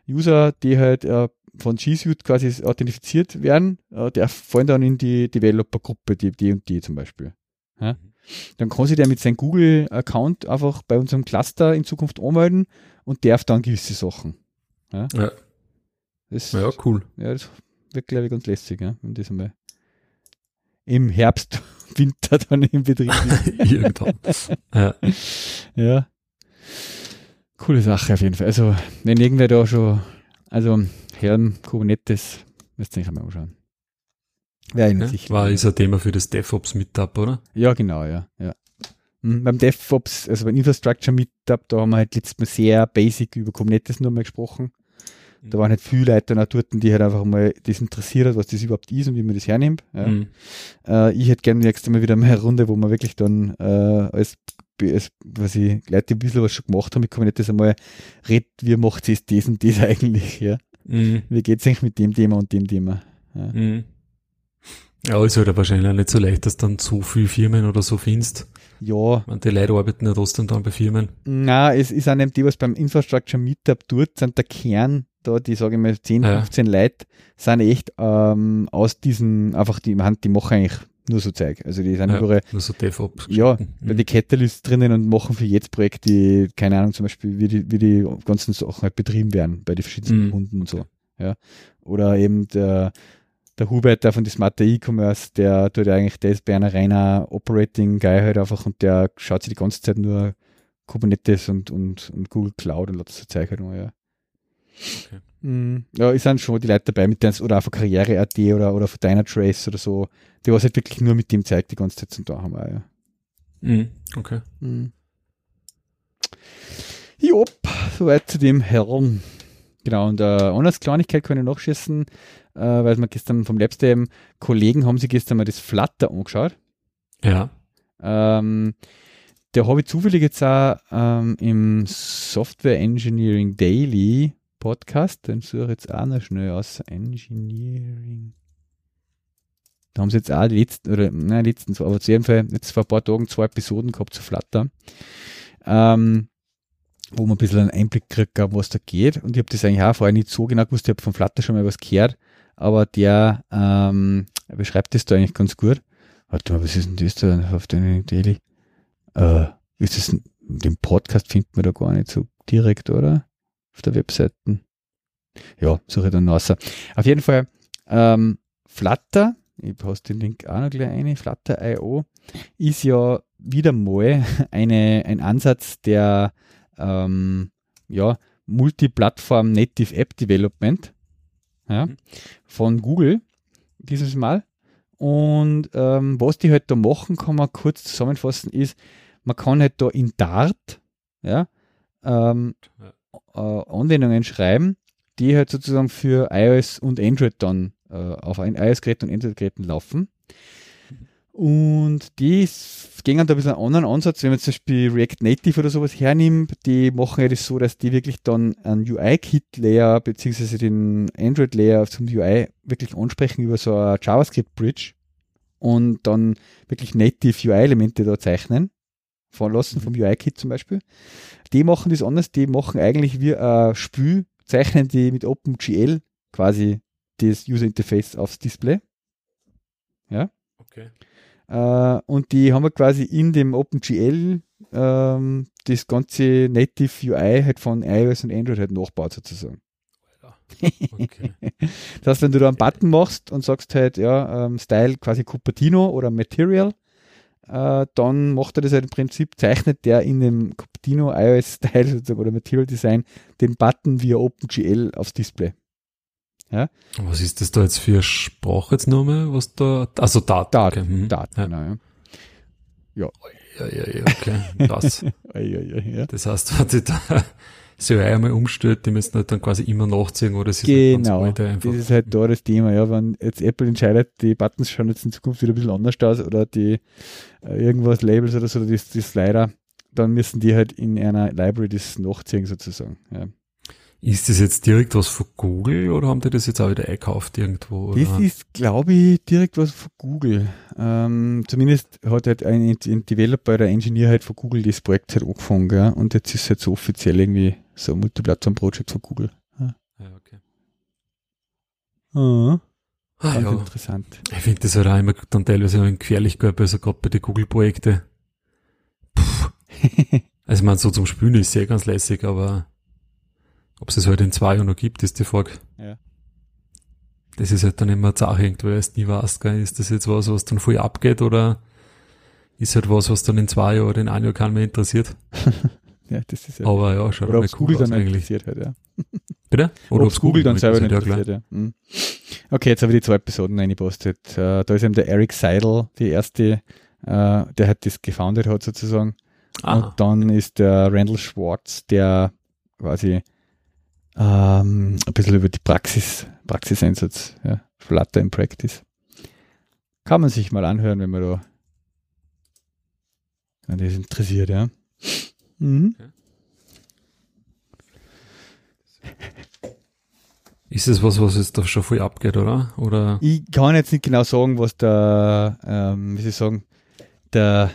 User, die halt äh, von G Suite quasi authentifiziert werden, äh, der fallen dann in die Developer-Gruppe, die, die und die zum Beispiel. Ja? Mhm. Dann kann sich der mit seinem Google-Account einfach bei unserem Cluster in Zukunft anmelden und darf dann gewisse Sachen. Ja, ja. Das, ja cool. Ja, das wird, glaube ich, ganz lässig, ja, wenn das einmal im Herbst, Winter dann im Betrieb ist. Irgendwann. ja. ja. Coole Sache auf jeden Fall. Also, wenn irgendwer da schon, also Herrn Kubernetes, müsst ihr nicht einmal anschauen. Wäre ja, sicher. War ist ein Thema für das DevOps Meetup, oder? Ja, genau, ja. ja. Mhm, beim DevOps, also beim Infrastructure Meetup, da haben wir halt letztes Mal sehr basic über Kubernetes nur mal gesprochen. Da waren halt viele Leute dann auch dort, die halt einfach mal das interessiert hat, was das überhaupt ist und wie man das hernimmt. Ja. Mhm. Äh, ich hätte gerne nächstes Mal wieder mal eine Runde, wo man wirklich dann äh, als, als was ich, Leute, die ein bisschen was schon gemacht haben mit Kubernetes einmal redet, wie macht es das und das eigentlich, ja. Mhm. Wie geht's eigentlich mit dem Thema und dem Thema? Ja. Mhm. Ja, ist halt wahrscheinlich auch nicht so leicht, dass dann so viele Firmen oder so findest. Ja. Und die Leute arbeiten ja trotzdem dann bei Firmen. Na, es ist auch nicht die, was beim Infrastructure Meetup dort sind, der Kern, da die, sage ich mal, 10, 15 ja. Leute, sind echt ähm, aus diesen, einfach die, die machen eigentlich nur so Zeug. Also die sind ja, überall. Nur so DevOps. Ja, mhm. die Catalyst drinnen und machen für jedes Projekt die, keine Ahnung, zum Beispiel, wie die, wie die ganzen Sachen halt betrieben werden bei den verschiedenen mhm. Kunden und so. Ja. Oder eben der, der Hubert der von die Smart E-Commerce, der tut eigentlich, der ist bei einer reiner Operating Guy halt einfach und der schaut sich die ganze Zeit nur Kubernetes und, und, und Google Cloud und lauter Zeug halt nur, ja. Okay. Mm, ja, es sind schon die Leute dabei mit denen, oder auch von Karriere.at oder, oder von Dynatrace oder so, die was halt wirklich nur mit dem Zeug die ganze Zeit zum da haben, auch, ja. Mhm. Okay. Mhm. Jop, soweit zu dem Herrn. Genau, und äh, anders Kleinigkeit kann ich nachschießen äh, weil wir gestern vom Labstay Kollegen haben sich gestern mal das Flutter angeschaut. Ja. Ähm, der habe ich zufällig jetzt auch ähm, im Software Engineering Daily Podcast, den suche ich jetzt auch noch schnell aus. Engineering. Da haben sie jetzt auch die letzten, oder nein, letzten, aber zu jeden Fall jetzt vor ein paar Tagen zwei Episoden gehabt zu Flutter. Ähm, wo man ein bisschen einen Einblick kriegt, was da geht. Und ich habe das eigentlich auch vorher nicht so genau gewusst. Ich habe von Flutter schon mal was gehört aber der ähm, beschreibt das da eigentlich ganz gut. Warte mal, was ist denn das da auf den Daily? Äh, ist das, den Podcast findet man da gar nicht so direkt, oder? Auf der Webseite. Ja, suche ich dann raus. Auf jeden Fall, ähm, Flutter ich poste den Link auch noch gleich ein, Flutter.io, ist ja wieder mal eine, ein Ansatz der ähm, ja, Multiplattform Native App Development ja, mhm. von Google dieses Mal. Und ähm, was die halt da machen, kann man kurz zusammenfassen, ist, man kann halt da in Dart ja, ähm, äh, Anwendungen schreiben, die halt sozusagen für iOS und Android dann äh, auf ein iOS-Gerät und Android-Geräten laufen. Und die gehen da ein bisschen einen anderen Ansatz, wenn man zum Beispiel React Native oder sowas hernimmt, die machen ja das so, dass die wirklich dann einen UI-Kit-Layer beziehungsweise den Android-Layer zum UI wirklich ansprechen über so eine JavaScript-Bridge und dann wirklich Native UI-Elemente da zeichnen, von lassen vom UI-Kit zum Beispiel. Die machen das anders, die machen eigentlich wie ein Spiel, zeichnen die mit OpenGL quasi das User Interface aufs Display. Ja. Okay. Äh, und die haben wir quasi in dem OpenGL ähm, das ganze Native UI halt von iOS und Android halt nachbaut sozusagen. Okay. das heißt, wenn du da einen Button machst und sagst halt, ja, ähm, Style quasi Cupertino oder Material, äh, dann macht er das halt im Prinzip, zeichnet der in dem Cupertino iOS Style sozusagen oder Material Design den Button via OpenGL aufs Display. Ja? Was ist das da jetzt für Sprache jetzt nochmal, was da, also Daten. Daten, okay. hm. Daten ja. genau, ja. Ja. Ja, ja, ja, okay, das. ja, ja, ja. Das heißt, wenn die da so einmal umstellt, die müssen halt dann quasi immer nachziehen, oder? Das ist halt genau, halt das ist halt da das Thema, ja, wenn jetzt Apple entscheidet, die Buttons schauen jetzt in Zukunft wieder ein bisschen anders aus, oder die äh, irgendwas Labels oder so, das, das Slider, dann müssen die halt in einer Library das nachziehen sozusagen, ja. Ist das jetzt direkt was von Google oder haben die das jetzt auch wieder einkauft irgendwo? Oder? Das ist, glaube ich, direkt was von Google. Ähm, zumindest hat halt ein, ein Developer oder Engineer halt von Google das Projekt halt angefangen, gell? und jetzt ist es halt so offiziell irgendwie so ein Multiplattform-Projekt von Google. Ja, ja okay. Ah. Ah, ja. interessant. Ich finde das halt auch immer dann teilweise auch gefährlich, gell, also gerade bei den Google-Projekten. also man so zum Spülen ist sehr ganz lässig, aber ob es es halt in zwei Jahren noch gibt, ist die Frage. Ja. Das ist halt dann immer Sache, irgendwo erst nie weißt, gell? ist das jetzt was, was dann voll abgeht oder ist halt was, was dann in zwei Jahren oder in einem Jahr keinen mehr interessiert? ja, das ist ja. Aber ja, schaut oder Google cool dann eigentlich. interessiert hat, ja. Bitte? Oder ob Google, Google dann selber interessiert, ja. ja. Okay, jetzt habe ich die zwei Episoden reingepostet. Uh, da ist eben der Eric Seidel, die erste, uh, der hat das gefounded hat sozusagen. Aha. Und dann ist der Randall Schwartz, der quasi ähm, ein bisschen über die Praxis, Praxiseinsatz, ja, Flutter in Practice. Kann man sich mal anhören, wenn man da an das interessiert, ja. Mhm. Ist es was, was jetzt doch schon viel abgeht, oder? oder? Ich kann jetzt nicht genau sagen, was der, ähm, wie soll ich sagen, der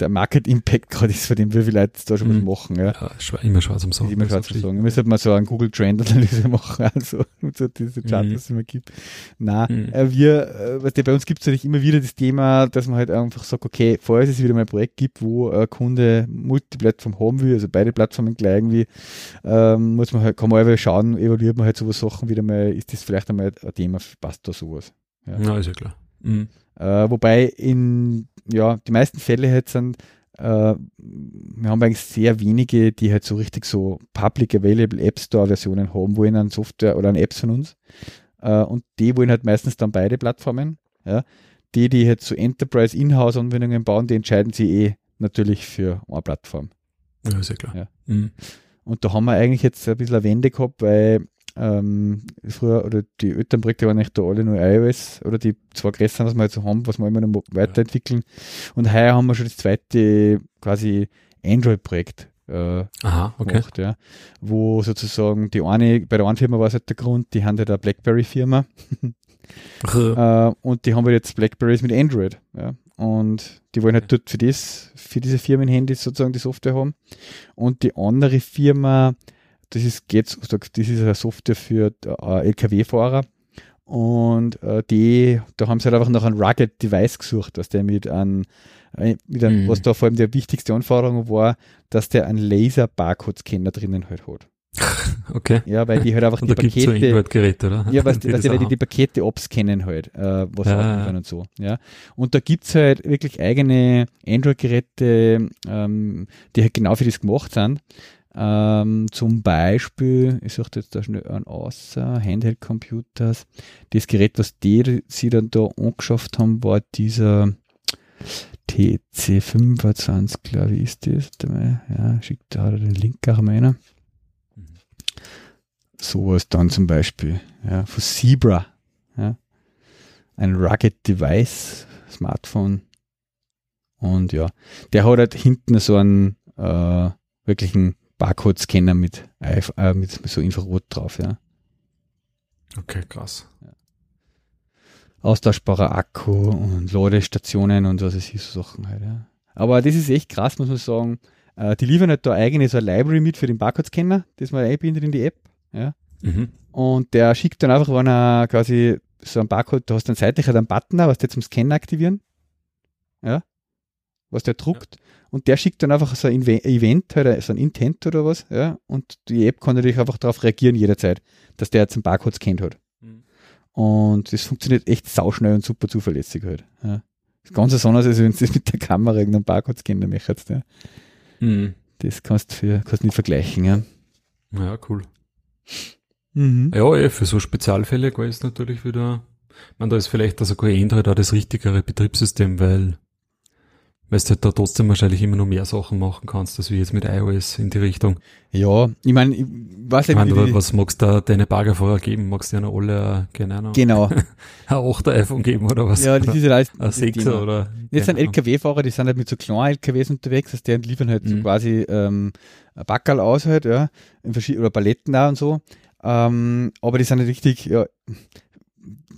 der Market Impact gerade ist, von dem wie viele Leute da schon mhm. was machen. Ja, ja immer schwarz am Sagen. Immer schwarz am Sagen. Wir sollten mal so einen Google Trend Analyse machen, also so diese Charts, mhm. die es immer gibt. Na, mhm. äh, wir, äh, bei uns gibt es natürlich immer wieder das Thema, dass man halt einfach sagt, okay, falls es wieder mal ein Projekt gibt, wo ein Kunde Multiplattform haben will, also beide Plattformen gleich irgendwie, ähm, muss man halt, kann man einfach schauen, evaluiert man halt sowas Sachen wieder mal, ist das vielleicht einmal ein Thema, passt da sowas. Ja, ja ist ja klar. Mhm. Äh, wobei in ja, die meisten Fälle halt sind, äh, wir haben eigentlich sehr wenige, die halt so richtig so Public Available App Store Versionen haben, wollen eine Software oder eine Apps von uns. Äh, und die wollen halt meistens dann beide Plattformen. Ja. Die, die halt so Enterprise Inhouse Anwendungen bauen, die entscheiden sich eh natürlich für eine Plattform. Ja, sehr klar. Ja. Mhm. Und da haben wir eigentlich jetzt ein bisschen eine Wende gehabt, weil ähm, früher, oder die Elternprojekte waren nicht da alle nur iOS oder die zwei größeren, was wir jetzt haben, was wir immer noch weiterentwickeln. Und heuer haben wir schon das zweite quasi Android-Projekt äh, Aha, okay. gemacht, ja. Wo sozusagen die eine, bei der einen Firma war es halt der Grund, die haben halt eine Blackberry-Firma. äh, und die haben halt jetzt Blackberries mit Android, ja. Und die wollen halt dort für das, für diese Firmenhandys sozusagen die Software haben. Und die andere Firma, das ist, geht's, das ist eine Software für äh, LKW-Fahrer. Und äh, die, da haben sie halt einfach nach einem Rugged Device gesucht, dass der mit einem, äh, mit einem mhm. was da vor allem die wichtigste Anforderung war, dass der einen Laser-Barcode-Scanner drinnen halt hat. Okay. Ja, weil die halt einfach Und die gibt's so Pakete. Android-Geräte, oder? Ja, weißt Die weißt weil die die Pakete abscannen halt, äh, was Ja, ja. und so. Ja. Und da gibt's halt wirklich eigene Android-Geräte, ähm, die halt genau für das gemacht sind. Ähm, zum Beispiel, ich suche jetzt da schnell an außer Handheld Computers. Das Gerät, was die sie dann da angeschafft haben, war dieser TC25, glaube ich, ist das. Ja, schickt da den Link auch rein. Mhm. Sowas dann zum Beispiel, ja, von Zebra, ja. Ein Rugged Device, Smartphone. Und ja, der hat halt hinten so einen äh, wirklichen Barcode-Scanner mit, äh, mit, so Infrarot drauf, ja. Okay, krass. Austauschbarer Akku und Ladestationen und was es ist, so Sachen halt, ja. Aber das ist echt krass, muss man sagen. Äh, die liefern halt da eigene so eine Library mit für den Barcode-Scanner, das man einbindet in die App, ja. Mhm. Und der schickt dann einfach, wenn er quasi so ein Barcode, du hast dann seitlich halt einen Button, da, was der zum Scannen aktivieren. Ja. Was der druckt. Und der schickt dann einfach so ein Event, halt, so ein Intent oder was, ja. Und die App kann natürlich einfach darauf reagieren jederzeit, dass der jetzt einen Barcode scannt hat. Mhm. Und das funktioniert echt sauschnell und super zuverlässig halt. Ja. Das Ganze so anders, als wenn du das mit der Kamera irgendeinen Barcode scannen möchtest. Ja. Mhm. Das kannst du für, kannst nicht vergleichen, ja. Ja, cool. Mhm. Ja, eh, für so Spezialfälle es natürlich wieder, ich meine, da ist vielleicht das sogar Android auch das richtigere Betriebssystem, weil, weil du halt da trotzdem wahrscheinlich immer noch mehr Sachen machen kannst, als wie jetzt mit iOS in die Richtung. Ja, ich meine, ich weiß Ich nicht, wie die- was magst du da deine Baggerfahrer geben? Magst du ja noch alle, äh, keine Ahnung, Genau. ein 8er iPhone geben oder was? Ja, das ist ja alles. ein 6er oder? Jetzt sind. LKW-Fahrer, die sind halt mit so kleinen LKWs unterwegs, also die liefern halt so Mhm. quasi ähm, Backerl aus halt, ja, in verschiedenen, oder Paletten auch und so. Ähm, aber die sind halt richtig, ja,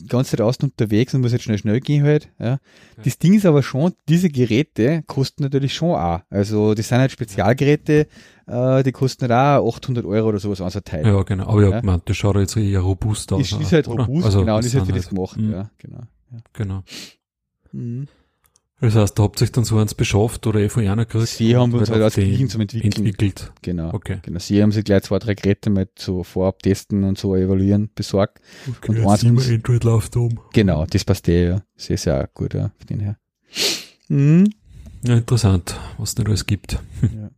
ganze Zeit unterwegs und muss jetzt schnell, schnell gehen halt, ja. Das Ding ist aber schon, diese Geräte kosten natürlich schon auch. Also, die sind halt Spezialgeräte, äh, die kosten halt auch 800 Euro oder sowas, also Teil. Ja, genau. Aber ja, Ja. man, das schaut jetzt eher robust aus. ist, ist halt oder? robust, Also, genau, und ist halt für sind das gemacht, Mhm. ja, genau. Ja. Genau. Mhm. Das heißt, da habt ihr euch dann so eins beschafft oder eh von einer gekriegt? Sie haben uns halt als Gehirn zum Entwickeln. entwickelt. Genau. Okay. Genau. Sie haben sich gleich zwei, drei Geräte mal so vorab testen und so evaluieren besorgt. okay Und jetzt immer Android läuft um. Genau, das passt eh, ja. Sehr, sehr gut, ja, von den her. Mhm. Ja, interessant, was denn alles gibt. Ja.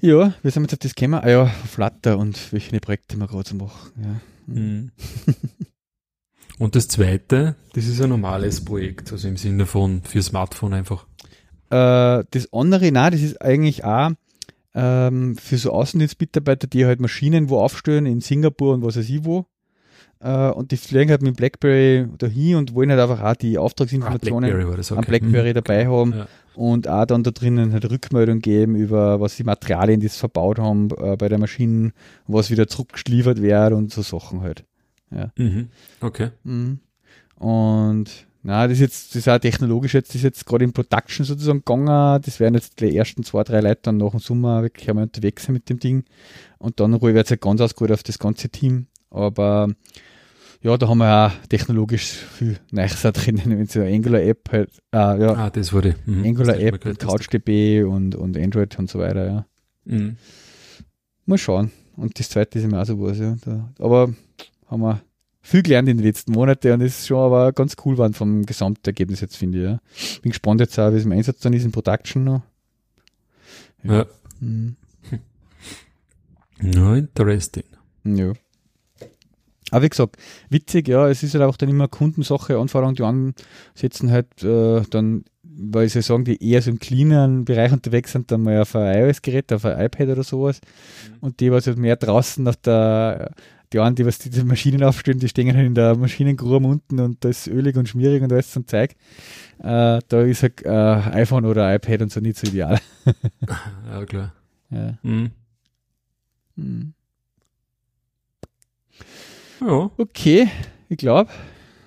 ja, wir sind jetzt auf das gekommen. Ah ja, Flutter und welche Projekte wir gerade so machen. Ja. Mhm. Und das zweite, das ist ein normales Projekt, also im Sinne von für Smartphone einfach. Äh, das andere, nein, das ist eigentlich auch ähm, für so Außendienstmitarbeiter, die halt Maschinen wo aufstellen, in Singapur und was weiß ich wo. Äh, und die fliegen halt mit Blackberry dahin und wollen halt einfach auch die Auftragsinformationen Blackberry war das, okay. am Blackberry Mhm. dabei haben Ja. und auch dann da drinnen halt Rückmeldung geben über was die Materialien, die sie verbaut haben äh, bei der Maschine, was wieder zurückgeliefert wird und so Sachen halt. Mhm. Okay. Mhm. Und na, das ist jetzt, das ist auch technologisch jetzt, das ist jetzt gerade in Production sozusagen gegangen. Das werden jetzt die ersten zwei, drei Leute dann nach dem Sommer wirklich einmal unterwegs sein mit dem Ding. Und dann ruhig wird es halt ganz ausgeholt auf das ganze Team. Aber ja, da haben wir auch technologisch viel Neues drinnen, mit so einer Angular-App halt, äh, ja, Ah, das wurde. Mhm. Angular-App Das gehört, CouchDB und, und Android und so weiter, ja. Mhm. Mal schauen. Und das zweite ist immer auch so was, ja. Da, aber haben wir viel gelernt in den letzten Monaten und es ist schon aber ganz cool geworden vom Gesamtergebnis jetzt, finde ich, ja. Bin gespannt jetzt auch, wie es im Einsatz dann ist in Production noch. Ja. Mhm. Ja, interesting. Ja. Aber wie gesagt, witzig, ja, es ist halt auch dann immer Kundensache, Anforderungen, die ansetzen halt äh, dann, weil sie sagen, die eher so im cleanen Bereich unterwegs sind, dann mal auf ein iOS-Gerät, auf ein iPad oder sowas. Und die, was halt mehr draußen auf der, die einen, die was diese Maschinen aufstellen, die stehen halt in der Maschinengrube unten und da ist ölig und schmierig und alles zum Zeug. Äh, da ist halt äh, iPhone oder iPad und so nicht so ideal. Ja, klar. Ja. Mhm. Hm. Ja. Okay, ich glaube.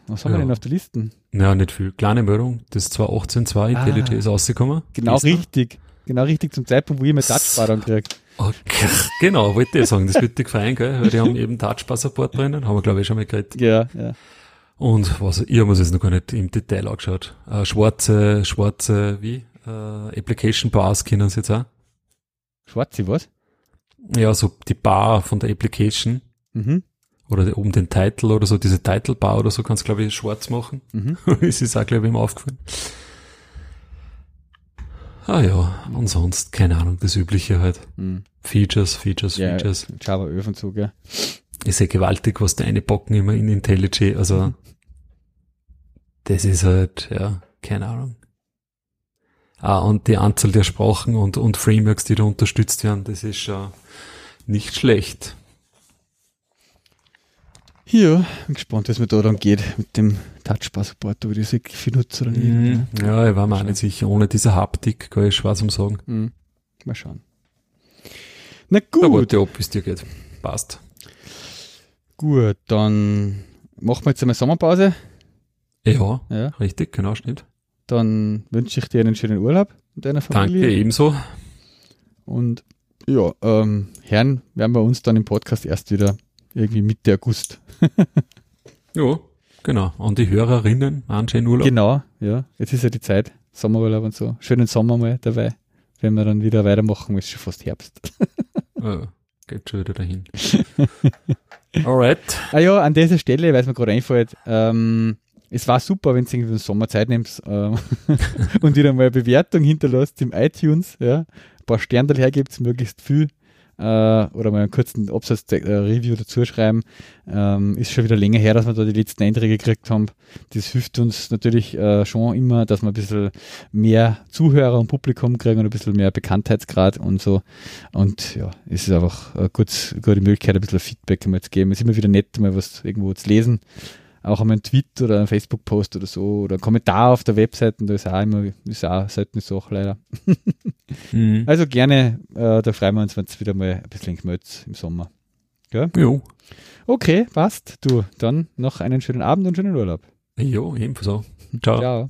Was haben wir Ja. denn auf der Liste? Ja, nicht viel. Kleine Meldung. Das 2018-2 IntelliJ Ah. ist rausgekommen. Genau Gestern. richtig. Genau richtig zum Zeitpunkt, wo ich mein Touchbar dann krieg. Okay. Genau, wollte ich sagen. Das wird dir gefallen, gell? Weil die haben eben Touchbar-Support drinnen. Haben wir, glaube ich, schon mal geredet. Ja, ja. Und was, ich habe mir das jetzt noch gar nicht im Detail angeschaut. Äh, schwarze, schwarze, wie? Äh, Application Bars kennen sie jetzt auch. Schwarze was? ja, so die Bar von der Application Mhm. oder oben den Title oder so, diese Title Bar oder so, kannst glaube ich schwarz machen. Mhm. es ist auch, glaube ich, ihm aufgefallen. Ah ja, und sonst, keine Ahnung, das Übliche halt. Mhm. Features, Features, Ja, Features. Java 11 und so, gell? Ist ja gewaltig, was da eine bocken immer in IntelliJ, also das ist halt, ja, keine Ahnung. Ah, und die Anzahl der Sprachen und, und Frameworks, die da unterstützt werden, das ist schon nicht schlecht. Ja, bin gespannt, was mir da dann geht mit dem Touchbar-Support, viel nutze oder nicht. Mhm. Ja, ich war mir auch nicht sicher. Ohne diese Haptik kann ich schwer zum sagen. Mhm. Mal schauen. Na gut, ich ab, wie es dir geht. Passt. gut, dann machen wir jetzt einmal Sommerpause. Ja, Ja. richtig, genau, stimmt. Dann wünsche ich dir einen schönen Urlaub mit deiner Familie. Danke, ebenso. Und ja, ähm, Herren werden bei uns dann im Podcast erst wieder irgendwie Mitte August. Ja, genau. Und die Hörerinnen, einen schönen Urlaub. Genau, ja. Jetzt ist ja die Zeit, Sommerurlaub und so. Schönen Sommer mal dabei, wenn wir dann wieder weitermachen, ist schon fast Herbst. Ja, geht schon wieder dahin. Alright. Ah ja, an dieser Stelle, weil es mir gerade einfällt, ähm, es war super, wenn du irgendwie Sommer Zeit nimmst ähm, und wieder mal eine Bewertung hinterlässt im iTunes, ja, ein paar Sterne hergibt, möglichst viel äh, oder mal einen kurzen Absatz-Review dazu schreiben. Ähm, ist schon wieder länger her, dass wir da die letzten Einträge gekriegt haben. Das hilft uns natürlich äh, schon immer, dass wir ein bisschen mehr Zuhörer und Publikum kriegen und ein bisschen mehr Bekanntheitsgrad und so. Und ja, es ist einfach eine gut, gute Möglichkeit, ein bisschen Feedback einmal zu geben. Es ist immer wieder nett, mal was irgendwo zu lesen. Auch einmal einen Tweet oder einen Facebook-Post oder so oder einen Kommentar auf der Webseite, da ist auch immer, ist auch selten so auch leider. Mhm. Also gerne, äh, da freuen wir uns, wenn es wieder mal ein bisschen gemützt im Sommer. Jo. Okay, passt. Du, dann noch einen schönen Abend und schönen Urlaub. Jo, ebenso. Ciao. Ciao.